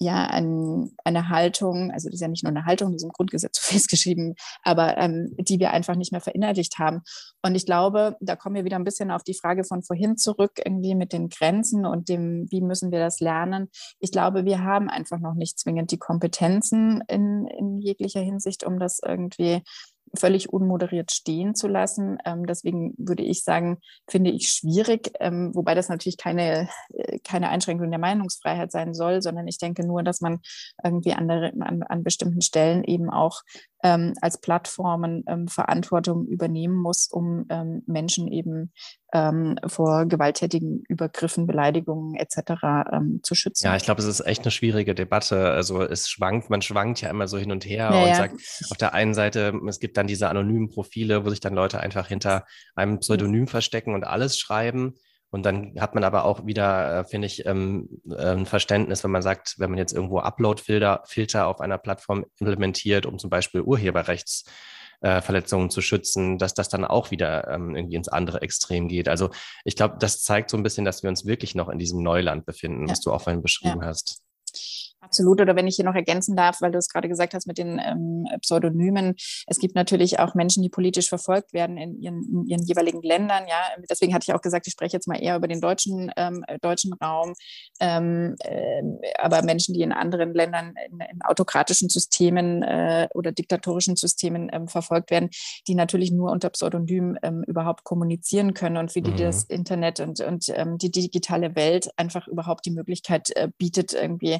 ja ein, eine Haltung, also das ist ja nicht nur eine Haltung, die ist im Grundgesetz festgeschrieben, aber ähm, die wir einfach nicht mehr verinnerlicht haben. Und ich glaube, da kommen wir wieder ein bisschen auf die Frage von vorhin zurück, irgendwie mit den Grenzen und dem, wie müssen wir das lernen. Ich glaube, wir haben einfach noch nicht zwingend die Kompetenzen in, in jeglicher Hinsicht, um das irgendwie völlig unmoderiert stehen zu lassen. Ähm, deswegen würde ich sagen, finde ich schwierig, ähm, wobei das natürlich keine, äh, keine Einschränkung der Meinungsfreiheit sein soll, sondern ich denke nur, dass man irgendwie an, an, an bestimmten Stellen eben auch ähm, als Plattformen ähm, Verantwortung übernehmen muss, um ähm, Menschen eben ähm, vor gewalttätigen Übergriffen, Beleidigungen etc. Ähm, zu schützen. Ja, ich glaube, es ist echt eine schwierige Debatte. Also es schwankt, man schwankt ja immer so hin und her ja, und sagt auf der einen Seite, es gibt dann diese anonymen Profile, wo sich dann Leute einfach hinter einem Pseudonym verstecken und alles schreiben. Und dann hat man aber auch wieder, äh, finde ich, ähm, äh, ein Verständnis, wenn man sagt, wenn man jetzt irgendwo Upload-Filter Filter auf einer Plattform implementiert, um zum Beispiel Urheberrechtsverletzungen äh, zu schützen, dass das dann auch wieder ähm, irgendwie ins andere Extrem geht. Also ich glaube, das zeigt so ein bisschen, dass wir uns wirklich noch in diesem Neuland befinden, ja. was du auch vorhin beschrieben ja. hast. Absolut. Oder wenn ich hier noch ergänzen darf, weil du es gerade gesagt hast mit den ähm, Pseudonymen. Es gibt natürlich auch Menschen, die politisch verfolgt werden in ihren, in ihren, jeweiligen Ländern. Ja, deswegen hatte ich auch gesagt, ich spreche jetzt mal eher über den deutschen, ähm, deutschen Raum. Ähm, äh, aber Menschen, die in anderen Ländern in, in autokratischen Systemen äh, oder diktatorischen Systemen ähm, verfolgt werden, die natürlich nur unter Pseudonym ähm, überhaupt kommunizieren können und für die mhm. das Internet und, und ähm, die digitale Welt einfach überhaupt die Möglichkeit äh, bietet, irgendwie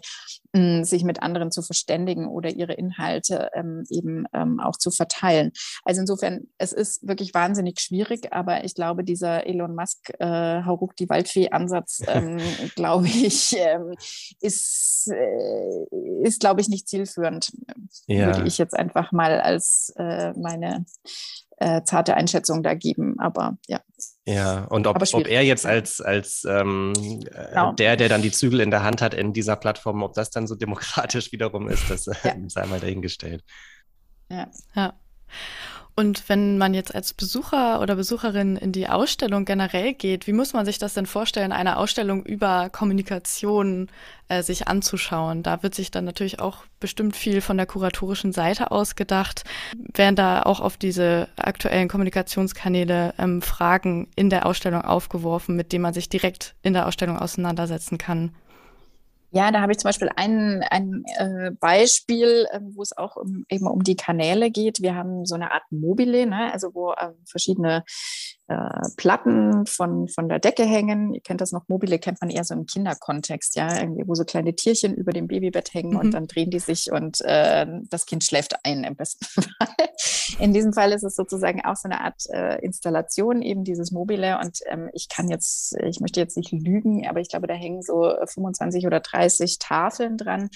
sich mit anderen zu verständigen oder ihre Inhalte ähm, eben ähm, auch zu verteilen. Also insofern, es ist wirklich wahnsinnig schwierig, aber ich glaube, dieser Elon Musk äh, Hauruck die Waldfee-Ansatz, ähm, glaube ich, ähm, ist, äh, ist glaube ich, nicht zielführend. Ja. Würde ich jetzt einfach mal als äh, meine äh, zarte Einschätzung da geben. Aber ja. Ja, und ob, ob er jetzt als, als ähm, äh, genau. der, der dann die Zügel in der Hand hat in dieser Plattform, ob das dann so demokratisch wiederum ist, das äh, ja. sei mal dahingestellt. Ja. ja. Und wenn man jetzt als Besucher oder Besucherin in die Ausstellung generell geht, wie muss man sich das denn vorstellen, eine Ausstellung über Kommunikation äh, sich anzuschauen? Da wird sich dann natürlich auch bestimmt viel von der kuratorischen Seite ausgedacht. Werden da auch auf diese aktuellen Kommunikationskanäle ähm, Fragen in der Ausstellung aufgeworfen, mit denen man sich direkt in der Ausstellung auseinandersetzen kann? Ja, da habe ich zum Beispiel ein, ein äh, Beispiel, äh, wo es auch um, eben um die Kanäle geht. Wir haben so eine Art Mobile, ne? also wo äh, verschiedene äh, Platten von, von der Decke hängen. Ihr kennt das noch, mobile kennt man eher so im Kinderkontext, ja, irgendwie, wo so kleine Tierchen über dem Babybett hängen mhm. und dann drehen die sich und äh, das Kind schläft ein im besten Fall. In diesem Fall ist es sozusagen auch so eine Art äh, Installation, eben dieses mobile und ähm, ich kann jetzt, ich möchte jetzt nicht lügen, aber ich glaube, da hängen so 25 oder 30 Tafeln dran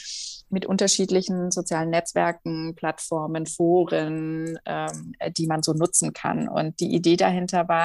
mit unterschiedlichen sozialen Netzwerken, Plattformen, Foren, ähm, die man so nutzen kann. Und die Idee dahinter war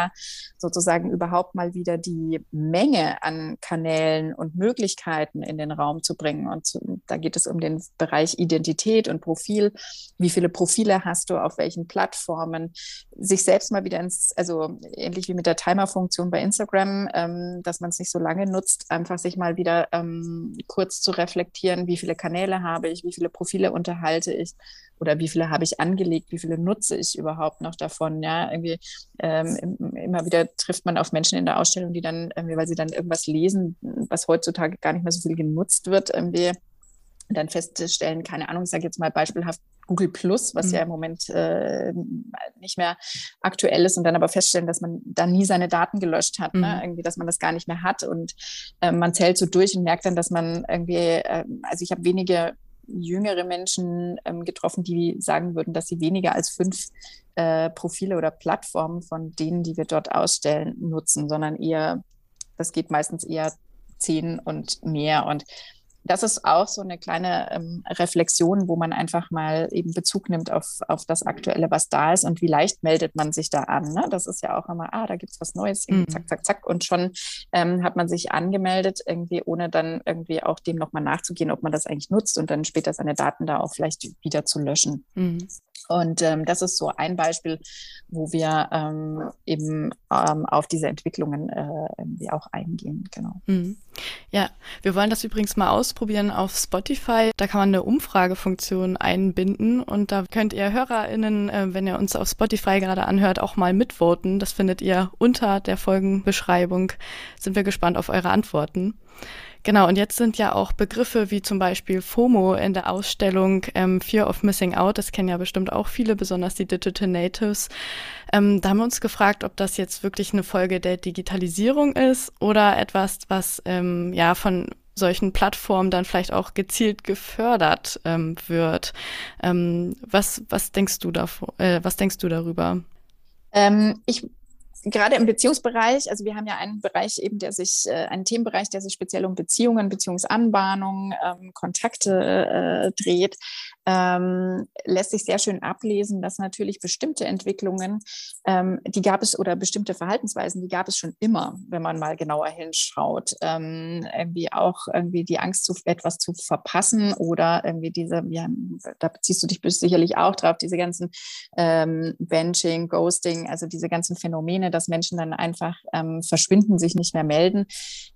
sozusagen überhaupt mal wieder die Menge an Kanälen und Möglichkeiten in den Raum zu bringen. Und zu, da geht es um den Bereich Identität und Profil. Wie viele Profile hast du auf welchen Plattformen? Sich selbst mal wieder ins, also ähnlich wie mit der Timer-Funktion bei Instagram, ähm, dass man es nicht so lange nutzt, einfach sich mal wieder ähm, kurz zu reflektieren, wie viele Kanäle habe ich, wie viele Profile unterhalte ich oder wie viele habe ich angelegt, wie viele nutze ich überhaupt noch davon. Ja, irgendwie ähm, immer wieder trifft man auf Menschen in der Ausstellung, die dann, irgendwie, weil sie dann irgendwas lesen, was heutzutage gar nicht mehr so viel genutzt wird, irgendwie dann feststellen, keine Ahnung, ich sage jetzt mal beispielhaft Google Plus, was mhm. ja im Moment äh, nicht mehr aktuell ist, und dann aber feststellen, dass man da nie seine Daten gelöscht hat, ne? mhm. ne? irgendwie, dass man das gar nicht mehr hat und äh, man zählt so durch und merkt dann, dass man irgendwie, äh, also ich habe wenige jüngere Menschen ähm, getroffen, die sagen würden, dass sie weniger als fünf äh, Profile oder Plattformen von denen, die wir dort ausstellen, nutzen, sondern eher, das geht meistens eher zehn und mehr. Und das ist auch so eine kleine ähm, Reflexion, wo man einfach mal eben Bezug nimmt auf, auf das Aktuelle, was da ist und wie leicht meldet man sich da an. Ne? Das ist ja auch immer, ah, da gibt es was Neues, mhm. zack, zack, zack. Und schon ähm, hat man sich angemeldet, irgendwie, ohne dann irgendwie auch dem nochmal nachzugehen, ob man das eigentlich nutzt und dann später seine Daten da auch vielleicht wieder zu löschen. Mhm. Und ähm, das ist so ein Beispiel, wo wir ähm, eben ähm, auf diese Entwicklungen äh, auch eingehen. Genau. Mhm. Ja, wir wollen das übrigens mal ausprobieren auf Spotify. Da kann man eine Umfragefunktion einbinden und da könnt ihr HörerInnen, äh, wenn ihr uns auf Spotify gerade anhört, auch mal mitvoten. Das findet ihr unter der Folgenbeschreibung. Sind wir gespannt auf eure Antworten. Genau, und jetzt sind ja auch Begriffe wie zum Beispiel FOMO in der Ausstellung ähm, Fear of Missing Out, das kennen ja bestimmt auch viele, besonders die Digital Natives. Ähm, da haben wir uns gefragt, ob das jetzt wirklich eine Folge der Digitalisierung ist oder etwas, was ähm, ja von solchen Plattformen dann vielleicht auch gezielt gefördert ähm, wird. Ähm, was, was denkst du davor, äh, was denkst du darüber? Ähm, ich gerade im Beziehungsbereich, also wir haben ja einen Bereich eben, der sich, äh, einen Themenbereich, der sich speziell um Beziehungen, Beziehungsanbahnung, ähm, Kontakte äh, dreht ähm, lässt sich sehr schön ablesen, dass natürlich bestimmte Entwicklungen, ähm, die gab es oder bestimmte Verhaltensweisen, die gab es schon immer, wenn man mal genauer hinschaut. Ähm, irgendwie auch irgendwie die Angst, zu, etwas zu verpassen oder irgendwie diese, ja, da beziehst du dich sicherlich auch drauf, diese ganzen ähm, Benching, Ghosting, also diese ganzen Phänomene, dass Menschen dann einfach ähm, verschwinden, sich nicht mehr melden.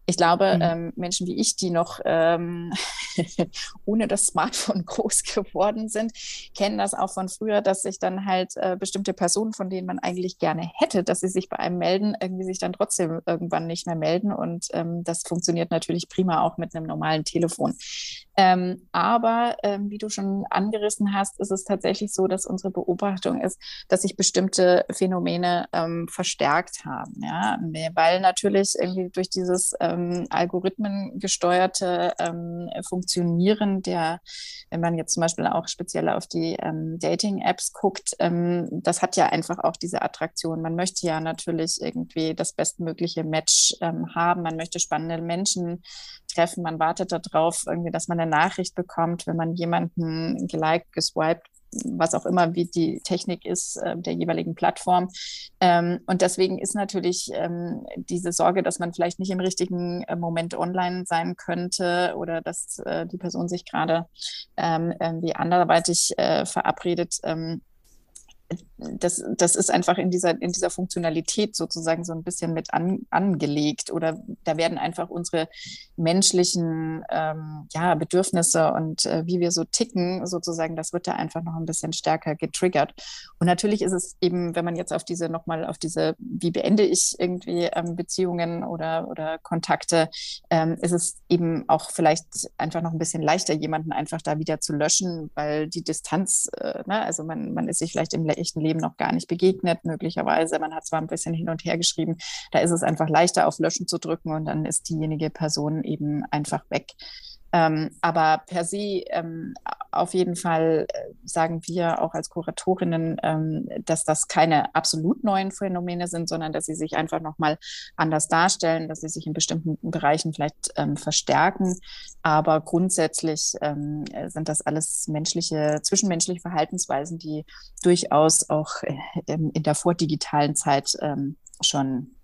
Ich glaube, mhm. ähm, Menschen wie ich, die noch ohne das Smartphone groß geworden sind, kennen das auch von früher, dass sich dann halt äh, bestimmte Personen, von denen man eigentlich gerne hätte, dass sie sich bei einem melden, irgendwie sich dann trotzdem irgendwann nicht mehr melden. Und ähm, das funktioniert natürlich prima auch mit einem normalen Telefon. Ähm, aber ähm, wie du schon angerissen hast, ist es tatsächlich so, dass unsere Beobachtung ist, dass sich bestimmte Phänomene ähm, verstärkt haben. Ja? Weil natürlich irgendwie durch dieses ähm, algorithmengesteuerte ähm, Funktionieren der, wenn man jetzt zum Beispiel auch speziell auf die ähm, Dating-Apps guckt, das hat ja einfach auch diese Attraktion. Man möchte ja natürlich irgendwie das bestmögliche Match haben. Man möchte spannende Menschen treffen. Man wartet darauf, irgendwie, dass man eine Nachricht bekommt, wenn man jemanden geliked, geswiped, was auch immer, wie die Technik ist äh, der jeweiligen Plattform. Ähm, und deswegen ist natürlich ähm, diese Sorge, dass man vielleicht nicht im richtigen äh, Moment online sein könnte oder dass äh, die Person sich gerade ähm, irgendwie anderweitig äh, verabredet, ähm, das, das ist einfach in dieser, in dieser Funktionalität sozusagen so ein bisschen mit an, angelegt oder da werden einfach unsere menschlichen ähm, ja, Bedürfnisse und äh, wie wir so ticken sozusagen, das wird da einfach noch ein bisschen stärker getriggert. Und natürlich ist es eben, wenn man jetzt auf diese nochmal auf diese, wie beende ich irgendwie ähm, Beziehungen oder, oder Kontakte, ähm, ist es eben auch vielleicht einfach noch ein bisschen leichter, jemanden einfach da wieder zu löschen, weil die Distanz, äh, ne, also man, man ist sich vielleicht im echten Leben noch gar nicht begegnet, möglicherweise. Man hat zwar ein bisschen hin und her geschrieben, da ist es einfach leichter, auf Löschen zu drücken und dann ist diejenige Person eben einfach weg. Ähm, aber per se ähm, auf jeden Fall äh, sagen wir auch als Kuratorinnen, ähm, dass das keine absolut neuen Phänomene sind, sondern dass sie sich einfach nochmal anders darstellen, dass sie sich in bestimmten Bereichen vielleicht ähm, verstärken. Aber grundsätzlich ähm, sind das alles menschliche, zwischenmenschliche Verhaltensweisen, die durchaus auch äh, in der vordigitalen Zeit ähm, schon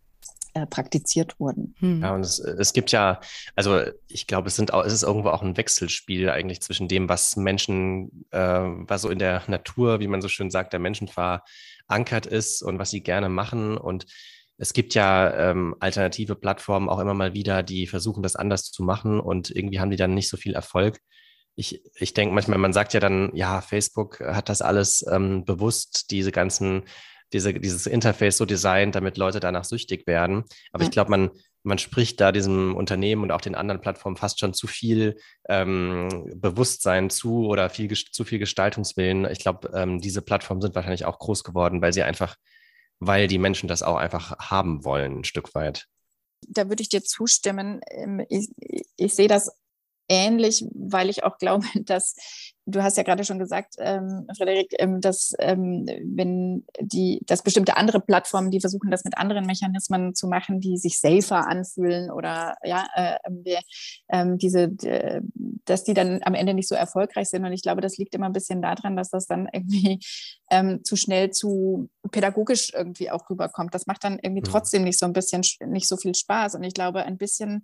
äh, praktiziert wurden. Hm. Ja, und es, es, gibt ja, also ich glaube, es, sind auch, es ist irgendwo auch ein Wechselspiel eigentlich zwischen dem, was Menschen, äh, was so in der Natur, wie man so schön sagt, der Menschen verankert ist und was sie gerne machen. Und es gibt ja ähm, alternative Plattformen auch immer mal wieder, die versuchen, das anders zu machen und irgendwie haben die dann nicht so viel Erfolg. Ich, ich denke manchmal, man sagt ja dann, ja, Facebook hat das alles ähm, bewusst, diese ganzen diese, dieses Interface so designt, damit Leute danach süchtig werden. Aber ja. ich glaube, man, man spricht da diesem Unternehmen und auch den anderen Plattformen fast schon zu viel ähm, Bewusstsein zu oder viel, zu viel Gestaltungswillen. Ich glaube, ähm, diese Plattformen sind wahrscheinlich auch groß geworden, weil sie einfach, weil die Menschen das auch einfach haben wollen, ein Stück weit. Da würde ich dir zustimmen. Ähm, ich, ich sehe das ähnlich, weil ich auch glaube, dass du hast ja gerade schon gesagt, ähm, Frederik, ähm, dass ähm, wenn die, dass bestimmte andere Plattformen, die versuchen, das mit anderen Mechanismen zu machen, die sich safer anfühlen oder ja, äh, wir, ähm, diese, äh, dass die dann am Ende nicht so erfolgreich sind. Und ich glaube, das liegt immer ein bisschen daran, dass das dann irgendwie ähm, zu schnell zu pädagogisch irgendwie auch rüberkommt. Das macht dann irgendwie mhm. trotzdem nicht so ein bisschen nicht so viel Spaß. Und ich glaube, ein bisschen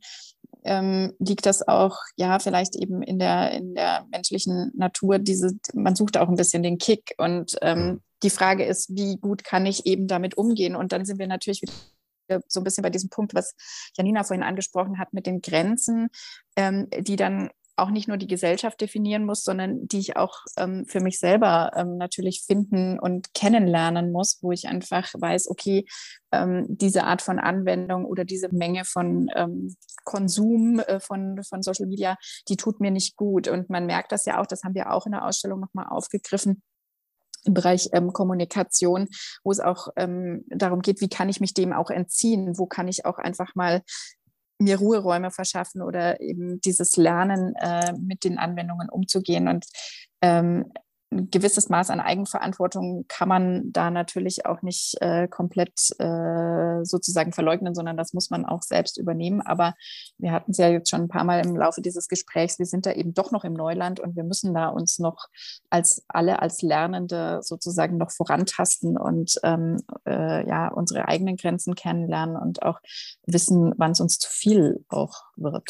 ähm, liegt das auch, ja, vielleicht eben in der, in der menschlichen Natur, diese, man sucht auch ein bisschen den Kick. Und ähm, die Frage ist, wie gut kann ich eben damit umgehen? Und dann sind wir natürlich wieder so ein bisschen bei diesem Punkt, was Janina vorhin angesprochen hat, mit den Grenzen, ähm, die dann auch nicht nur die Gesellschaft definieren muss, sondern die ich auch ähm, für mich selber ähm, natürlich finden und kennenlernen muss, wo ich einfach weiß, okay, ähm, diese Art von Anwendung oder diese Menge von ähm, Konsum äh, von, von Social Media, die tut mir nicht gut. Und man merkt das ja auch, das haben wir auch in der Ausstellung nochmal aufgegriffen im Bereich ähm, Kommunikation, wo es auch ähm, darum geht, wie kann ich mich dem auch entziehen, wo kann ich auch einfach mal mir Ruheräume verschaffen oder eben dieses Lernen äh, mit den Anwendungen umzugehen. Und ähm, ein gewisses Maß an Eigenverantwortung kann man da natürlich auch nicht äh, komplett äh, sozusagen verleugnen, sondern das muss man auch selbst übernehmen. Aber wir hatten es ja jetzt schon ein paar Mal im Laufe dieses Gesprächs, wir sind da eben doch noch im Neuland und wir müssen da uns noch als alle als Lernende sozusagen noch vorantasten und ähm, äh, ja unsere eigenen Grenzen kennenlernen und auch wissen, wann es uns zu viel auch wird.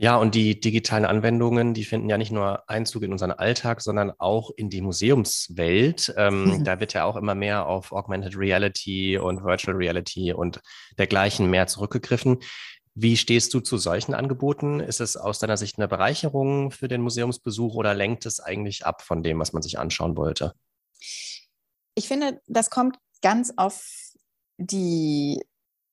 Ja, und die digitalen Anwendungen, die finden ja nicht nur Einzug in unseren Alltag, sondern auch in die Museumswelt. Ähm. Da wird ja auch immer mehr auf Augmented Reality und Virtual Reality und dergleichen mehr zurückgegriffen. Wie stehst du zu solchen Angeboten? Ist es aus deiner Sicht eine Bereicherung für den Museumsbesuch oder lenkt es eigentlich ab von dem, was man sich anschauen wollte? Ich finde, das kommt ganz auf die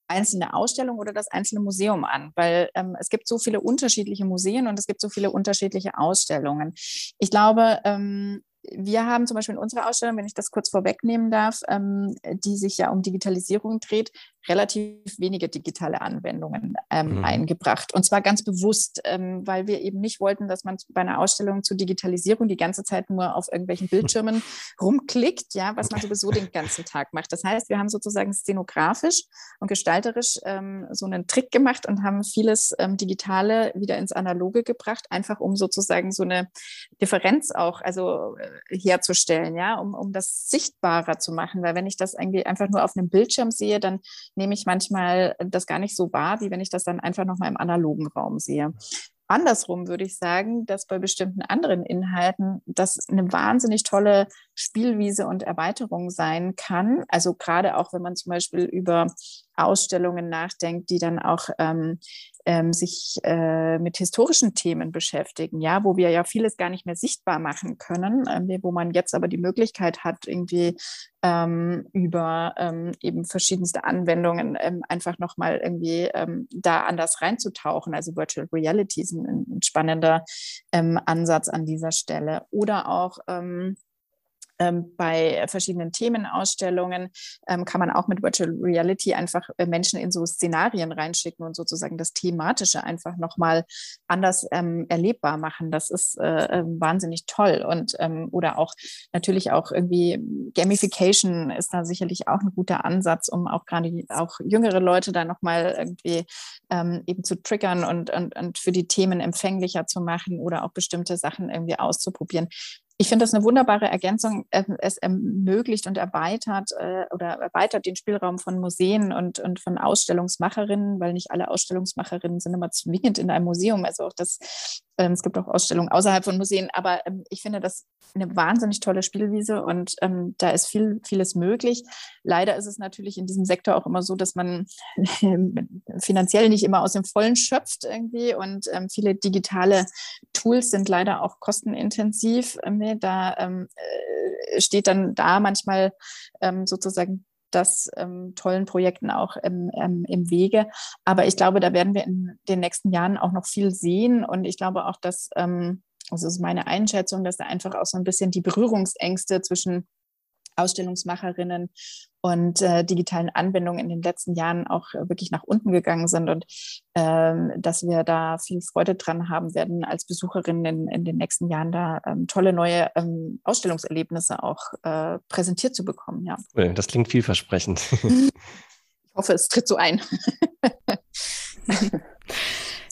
einzelne Ausstellung oder das einzelne Museum an, weil ähm, es gibt so viele unterschiedliche Museen und es gibt so viele unterschiedliche Ausstellungen. Ich glaube, ähm, wir haben zum Beispiel in unserer Ausstellung, wenn ich das kurz vorwegnehmen darf, ähm, die sich ja um Digitalisierung dreht, relativ wenige digitale Anwendungen ähm, mhm. eingebracht. Und zwar ganz bewusst, ähm, weil wir eben nicht wollten, dass man bei einer Ausstellung zur Digitalisierung die ganze Zeit nur auf irgendwelchen Bildschirmen rumklickt, ja, was man sowieso den ganzen Tag macht. Das heißt, wir haben sozusagen szenografisch und gestalterisch ähm, so einen Trick gemacht und haben vieles ähm, Digitale wieder ins Analoge gebracht, einfach um sozusagen so eine Differenz auch also äh, herzustellen, ja, um, um das sichtbarer zu machen. Weil wenn ich das irgendwie einfach nur auf einem Bildschirm sehe, dann nehme ich manchmal das gar nicht so wahr, wie wenn ich das dann einfach nochmal im analogen Raum sehe. Andersrum würde ich sagen, dass bei bestimmten anderen Inhalten das eine wahnsinnig tolle Spielwiese und Erweiterung sein kann. Also gerade auch, wenn man zum Beispiel über Ausstellungen nachdenkt, die dann auch ähm, ähm, sich äh, mit historischen Themen beschäftigen, ja, wo wir ja vieles gar nicht mehr sichtbar machen können, äh, wo man jetzt aber die Möglichkeit hat, irgendwie ähm, über ähm, eben verschiedenste Anwendungen ähm, einfach nochmal irgendwie ähm, da anders reinzutauchen. Also Virtual Reality ist ein, ein spannender ähm, Ansatz an dieser Stelle. Oder auch ähm, ähm, bei verschiedenen Themenausstellungen ähm, kann man auch mit Virtual Reality einfach äh, Menschen in so Szenarien reinschicken und sozusagen das Thematische einfach nochmal anders ähm, erlebbar machen. Das ist äh, ähm, wahnsinnig toll. Und ähm, oder auch natürlich auch irgendwie Gamification ist da sicherlich auch ein guter Ansatz, um auch gerade auch jüngere Leute da nochmal irgendwie ähm, eben zu triggern und, und, und für die Themen empfänglicher zu machen oder auch bestimmte Sachen irgendwie auszuprobieren ich finde das eine wunderbare Ergänzung. Ähm, es ermöglicht und erweitert äh, oder erweitert den Spielraum von Museen und, und von Ausstellungsmacherinnen, weil nicht alle Ausstellungsmacherinnen sind immer zwingend in einem Museum. Also auch das ähm, es gibt auch Ausstellungen außerhalb von Museen, aber ähm, ich finde das eine wahnsinnig tolle Spielwiese und ähm, da ist viel, vieles möglich. Leider ist es natürlich in diesem Sektor auch immer so, dass man finanziell nicht immer aus dem Vollen schöpft irgendwie und viele digitale Tools sind leider auch kostenintensiv. Ähm, da ähm, äh, steht dann da manchmal sozusagen das ähm, tollen Projekten auch im, ähm, im Wege. Aber ich glaube, da werden wir in den nächsten Jahren auch noch viel sehen. Und ich glaube auch, dass, ähm, also ist meine Einschätzung, dass da einfach auch so ein bisschen die Berührungsängste zwischen Ausstellungsmacherinnen und äh, digitalen Anwendungen in den letzten Jahren auch äh, wirklich nach unten gegangen sind und ähm, dass wir da viel Freude dran haben werden, als Besucherinnen in, in den nächsten Jahren da ähm, tolle neue ähm, Ausstellungserlebnisse auch äh, präsentiert zu bekommen. Ja. Das klingt vielversprechend. Ich hoffe, es tritt so ein.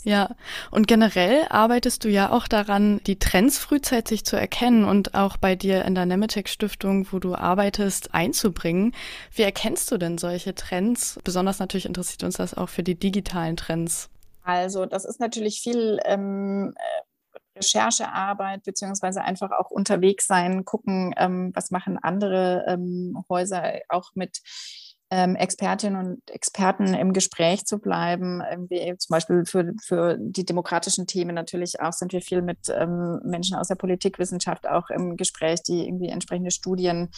Ja, und generell arbeitest du ja auch daran, die Trends frühzeitig zu erkennen und auch bei dir in der Nemetech Stiftung, wo du arbeitest, einzubringen. Wie erkennst du denn solche Trends? Besonders natürlich interessiert uns das auch für die digitalen Trends. Also das ist natürlich viel ähm, äh, Recherchearbeit, beziehungsweise einfach auch unterwegs sein, gucken, ähm, was machen andere ähm, Häuser auch mit ähm, Expertinnen und Experten im Gespräch zu bleiben. Irgendwie zum Beispiel für, für die demokratischen Themen natürlich auch sind wir viel mit ähm, Menschen aus der Politikwissenschaft auch im Gespräch, die irgendwie entsprechende Studien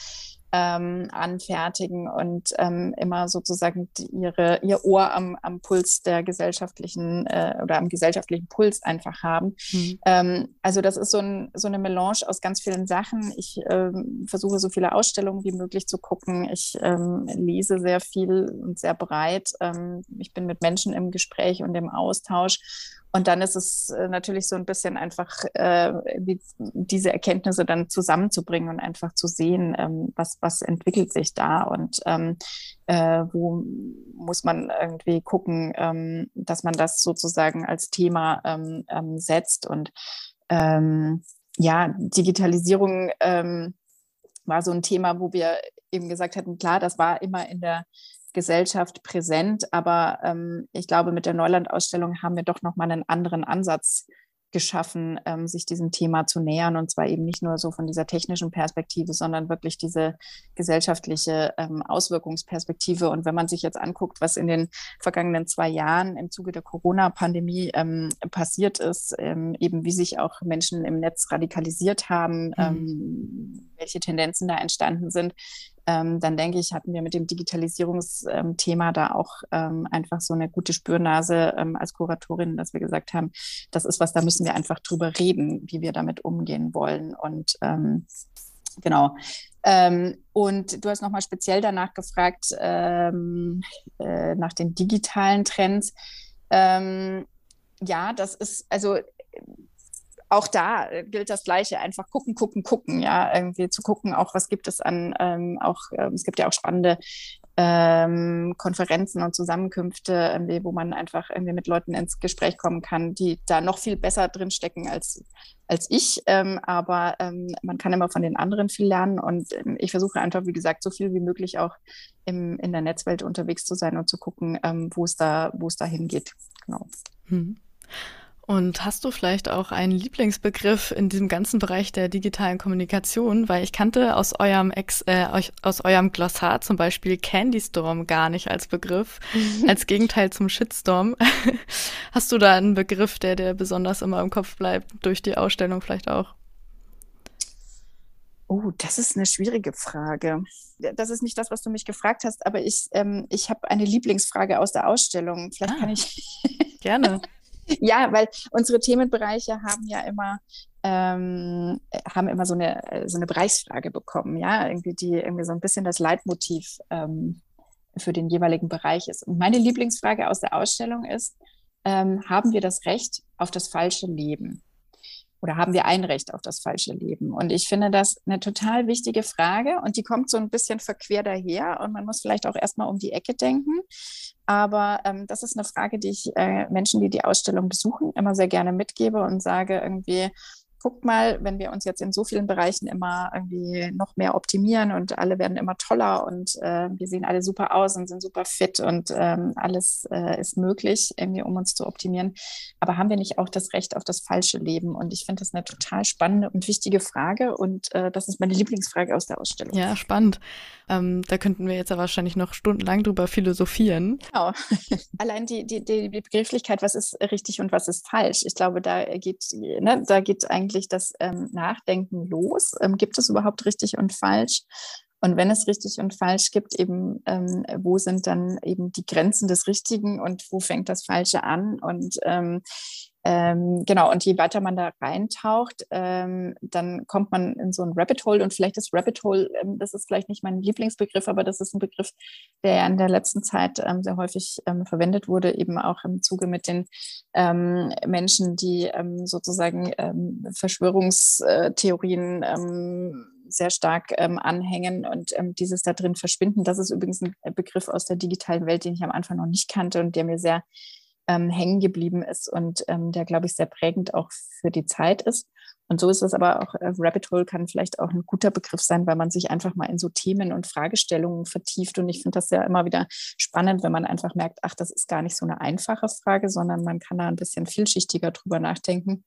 ähm, anfertigen und ähm, immer sozusagen die, ihre, ihr Ohr am, am Puls der gesellschaftlichen äh, oder am gesellschaftlichen Puls einfach haben. Mhm. Ähm, also das ist so, ein, so eine Melange aus ganz vielen Sachen. Ich ähm, versuche so viele Ausstellungen wie möglich zu gucken. Ich ähm, lese sehr viel und sehr breit. Ähm, ich bin mit Menschen im Gespräch und im Austausch und dann ist es äh, natürlich so ein bisschen einfach, äh, diese Erkenntnisse dann zusammenzubringen und einfach zu sehen, ähm, was, was entwickelt sich da und ähm, äh, wo muss man irgendwie gucken, ähm, dass man das sozusagen als Thema ähm, ähm, setzt. Und ähm, ja, Digitalisierung war so ein Thema, wo wir eben gesagt hatten, klar, das war immer in der Gesellschaft präsent. Aber ähm, ich glaube, mit der Neuland-Ausstellung haben wir doch nochmal einen anderen Ansatz geschaffen, ähm, sich diesem Thema zu nähern und zwar eben nicht nur so von dieser technischen Perspektive, sondern wirklich diese gesellschaftliche ähm, Auswirkungsperspektive. Und wenn man sich jetzt anguckt, was in den vergangenen zwei Jahren im Zuge der Corona-Pandemie ähm, passiert ist, ähm, eben wie sich auch Menschen im Netz radikalisiert haben, mhm. Ähm, welche Tendenzen da entstanden sind, ähm, dann denke ich, hatten wir mit dem Digitalisierungsthema da auch ähm, einfach so eine gute Spürnase ähm, als Kuratorin, dass wir gesagt haben, das ist was, da müssen wir einfach drüber reden, wie wir damit umgehen wollen. Und ähm, genau. Ähm, und du hast nochmal speziell danach gefragt, ähm, äh, nach den digitalen Trends. ja, das ist, also auch da äh, gilt das Gleiche, einfach gucken, gucken, gucken, ja, irgendwie zu gucken, auch was gibt es an, ähm, auch, ähm, es gibt ja auch spannende ähm, Konferenzen und Zusammenkünfte, irgendwie, wo man einfach irgendwie mit Leuten ins Gespräch kommen kann, die da noch viel besser drin stecken als, als ich. Ähm, aber ähm, man kann immer von den anderen viel lernen und ähm, ich versuche einfach, wie gesagt, so viel wie möglich auch im, in der Netzwelt unterwegs zu sein und zu gucken, wo es da, wo es da hingeht. Genau. Hm. Und hast du vielleicht auch einen Lieblingsbegriff in diesem ganzen Bereich der digitalen Kommunikation? Weil ich kannte aus eurem Ex, äh, aus eurem Glossar zum Beispiel Candy Storm gar nicht als Begriff, als Gegenteil zum Shitstorm. hast du da einen Begriff, der dir besonders immer im Kopf bleibt, durch die Ausstellung vielleicht auch? Oh, das ist eine schwierige Frage. Das ist nicht das, was du mich gefragt hast, aber ich, ähm, ich habe eine Lieblingsfrage aus der Ausstellung. Vielleicht ah, kann ich. gerne. Ja, weil unsere Themenbereiche haben ja immer ähm, haben immer so eine, so eine Bereichsfrage bekommen, ja, irgendwie, die irgendwie so ein bisschen das Leitmotiv ähm, für den jeweiligen Bereich ist. Und meine Lieblingsfrage aus der Ausstellung ist, ähm, haben wir das Recht auf das falsche Leben? Oder haben wir ein Recht auf das falsche Leben? Und ich finde das eine total wichtige Frage und die kommt so ein bisschen verquer daher und man muss vielleicht auch erstmal um die Ecke denken. Aber ähm, das ist eine Frage, die ich äh, Menschen, die die Ausstellung besuchen, immer sehr gerne mitgebe und sage irgendwie, guckt mal, wenn wir uns jetzt in so vielen Bereichen immer irgendwie noch mehr optimieren und alle werden immer toller und äh, wir sehen alle super aus und sind super fit und ähm, alles äh, ist möglich, irgendwie, um uns zu optimieren. Aber haben wir nicht auch das Recht auf das falsche Leben? Und ich finde das eine total spannende und wichtige Frage und äh, das ist meine Lieblingsfrage aus der Ausstellung. Ja, spannend. Ähm, da könnten wir jetzt ja wahrscheinlich noch stundenlang drüber philosophieren. Genau. Allein die, die, die Begrifflichkeit, was ist richtig und was ist falsch. Ich glaube, da geht, ne, da geht eigentlich das ähm, Nachdenken los. Ähm, gibt es überhaupt richtig und falsch? Und wenn es richtig und falsch gibt, eben, ähm, wo sind dann eben die Grenzen des Richtigen und wo fängt das Falsche an? Und ähm, ähm, genau, und je weiter man da reintaucht, ähm, dann kommt man in so ein Rabbit Hole und vielleicht ist Rabbit Hole, ähm, das ist vielleicht nicht mein Lieblingsbegriff, aber das ist ein Begriff, der in der letzten Zeit ähm, sehr häufig ähm, verwendet wurde, eben auch im Zuge mit den ähm, Menschen, die sozusagen Verschwörungstheorien sehr stark ähm, anhängen und ähm, dieses da drin verschwinden. Das ist übrigens ein Begriff aus der digitalen Welt, den ich am Anfang noch nicht kannte und der mir sehr ähm, hängen geblieben ist und ähm, der, glaube ich, sehr prägend auch für die Zeit ist. Und so ist es aber auch, äh, Rabbit Hole kann vielleicht auch ein guter Begriff sein, weil man sich einfach mal in so Themen und Fragestellungen vertieft. Und ich finde das ja immer wieder spannend, wenn man einfach merkt, ach, das ist gar nicht so eine einfache Frage, sondern man kann da ein bisschen vielschichtiger drüber nachdenken.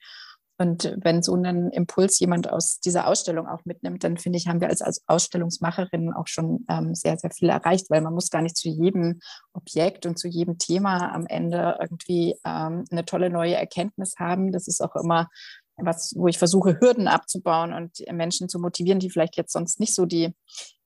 Und wenn so einen Impuls jemand aus dieser Ausstellung auch mitnimmt, dann finde ich, haben wir als, als Ausstellungsmacherinnen auch schon ähm, sehr, sehr viel erreicht, weil man muss gar nicht zu jedem Objekt und zu jedem Thema am Ende irgendwie ähm, eine tolle neue Erkenntnis haben. Das ist auch immer was, wo ich versuche, Hürden abzubauen und Menschen zu motivieren, die vielleicht jetzt sonst nicht so die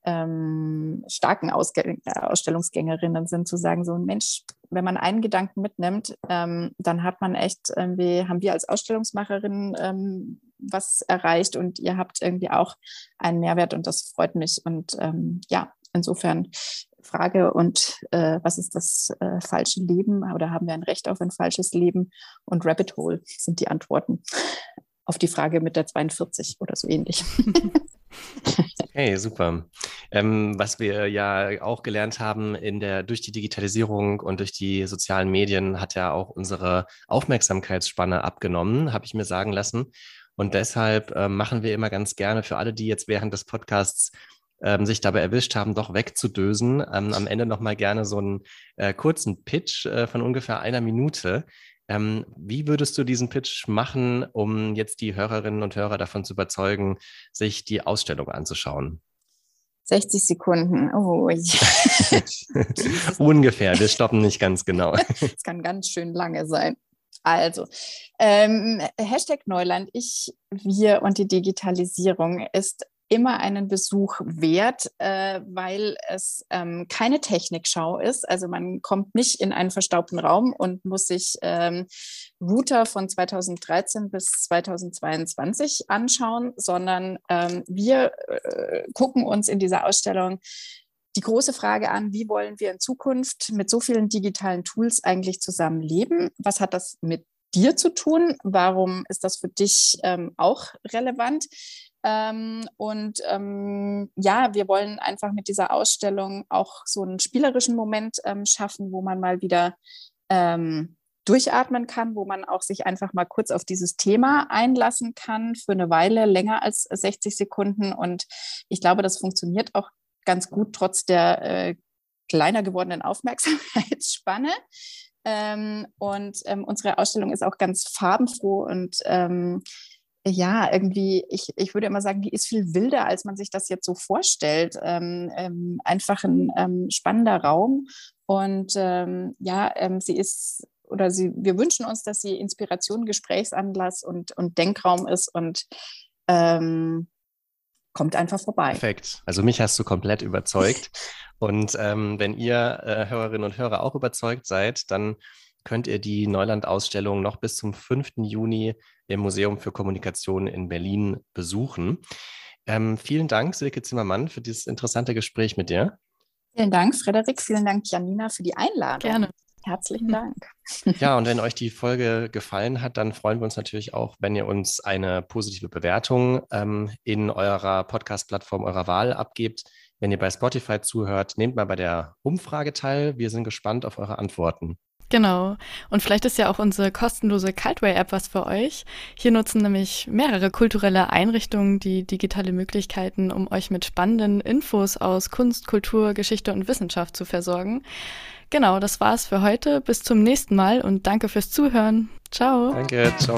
ähm, starken Ausge Ausstellungsgängerinnen sind, zu sagen, so ein Mensch, wenn man einen Gedanken mitnimmt, ähm, dann hat man echt irgendwie, haben wir als Ausstellungsmacherin ähm, was erreicht und ihr habt irgendwie auch einen Mehrwert und das freut mich. Und ähm, ja, insofern Frage und äh, was ist das äh, falsche Leben oder haben wir ein Recht auf ein falsches Leben? Und Rabbit Hole sind die Antworten auf die Frage mit der 42 oder so ähnlich. Hey, super. Ähm, was wir ja auch gelernt haben in der, durch die Digitalisierung und durch die sozialen Medien hat ja auch unsere Aufmerksamkeitsspanne abgenommen, habe ich mir sagen lassen. Und deshalb äh, machen wir immer ganz gerne für alle, die jetzt während des Podcasts ähm, sich dabei erwischt haben, doch wegzudösen, ähm, am Ende nochmal gerne so einen äh, kurzen Pitch äh, von ungefähr einer Minute. Ähm, wie würdest du diesen Pitch machen, um jetzt die Hörerinnen und Hörer davon zu überzeugen, sich die Ausstellung anzuschauen? 60 Sekunden. Oh. Ungefähr, wir stoppen nicht ganz genau. Es kann ganz schön lange sein. Also, ähm, Hashtag Neuland, ich, wir und die Digitalisierung ist immer einen Besuch wert, äh, weil es ähm, keine Technikschau ist. Also man kommt nicht in einen verstaubten Raum und muss sich ähm, Router von 2013 bis 2022 anschauen, sondern ähm, wir äh, gucken uns in dieser Ausstellung die große Frage an, wie wollen wir in Zukunft mit so vielen digitalen Tools eigentlich zusammenleben? Was hat das mit dir zu tun? Warum ist das für dich ähm, auch relevant? Ähm, und ähm, ja, wir wollen einfach mit dieser Ausstellung auch so einen spielerischen Moment ähm, schaffen, wo man mal wieder ähm, durchatmen kann, wo man auch sich einfach mal kurz auf dieses Thema einlassen kann für eine Weile länger als 60 Sekunden. Und ich glaube, das funktioniert auch ganz gut trotz der äh, kleiner gewordenen Aufmerksamkeitsspanne. Ähm, und ähm, unsere Ausstellung ist auch ganz farbenfroh und ähm, ja, irgendwie, ich, ich würde immer sagen, die ist viel wilder, als man sich das jetzt so vorstellt. Ähm, ähm, einfach ein ähm, spannender Raum. Und ja, sie ist, oder sie, wir wünschen uns, dass sie Inspiration, Gesprächsanlass und, und Denkraum ist und ähm, kommt einfach vorbei. Perfekt. Also mich hast du komplett überzeugt. und wenn ihr äh, Hörerinnen und Hörer auch überzeugt seid, dann könnt ihr die Neuland-Ausstellung noch bis zum 5. Juni im Museum für Kommunikation in Berlin besuchen. Ähm, vielen Dank, Silke Zimmermann, für dieses interessante Gespräch mit dir. Vielen Dank, Frederik. Vielen Dank, Janina, für die Einladung. Gerne. Herzlichen Dank. Ja, und wenn euch die Folge gefallen hat, dann freuen wir uns natürlich auch, wenn ihr uns eine positive Bewertung ähm, in eurer Podcast-Plattform eurer Wahl abgebt. Wenn ihr bei Spotify zuhört, nehmt mal bei der Umfrage teil. Wir sind gespannt auf eure Antworten. Genau. Und vielleicht ist ja auch unsere kostenlose Cultway-App was für euch. Hier nutzen nämlich mehrere kulturelle Einrichtungen die digitale Möglichkeiten, um euch mit spannenden Infos aus Kunst, Kultur, Geschichte und Wissenschaft zu versorgen. Genau, das war's für heute. Bis zum nächsten Mal und danke fürs Zuhören. Ciao. Danke, ciao.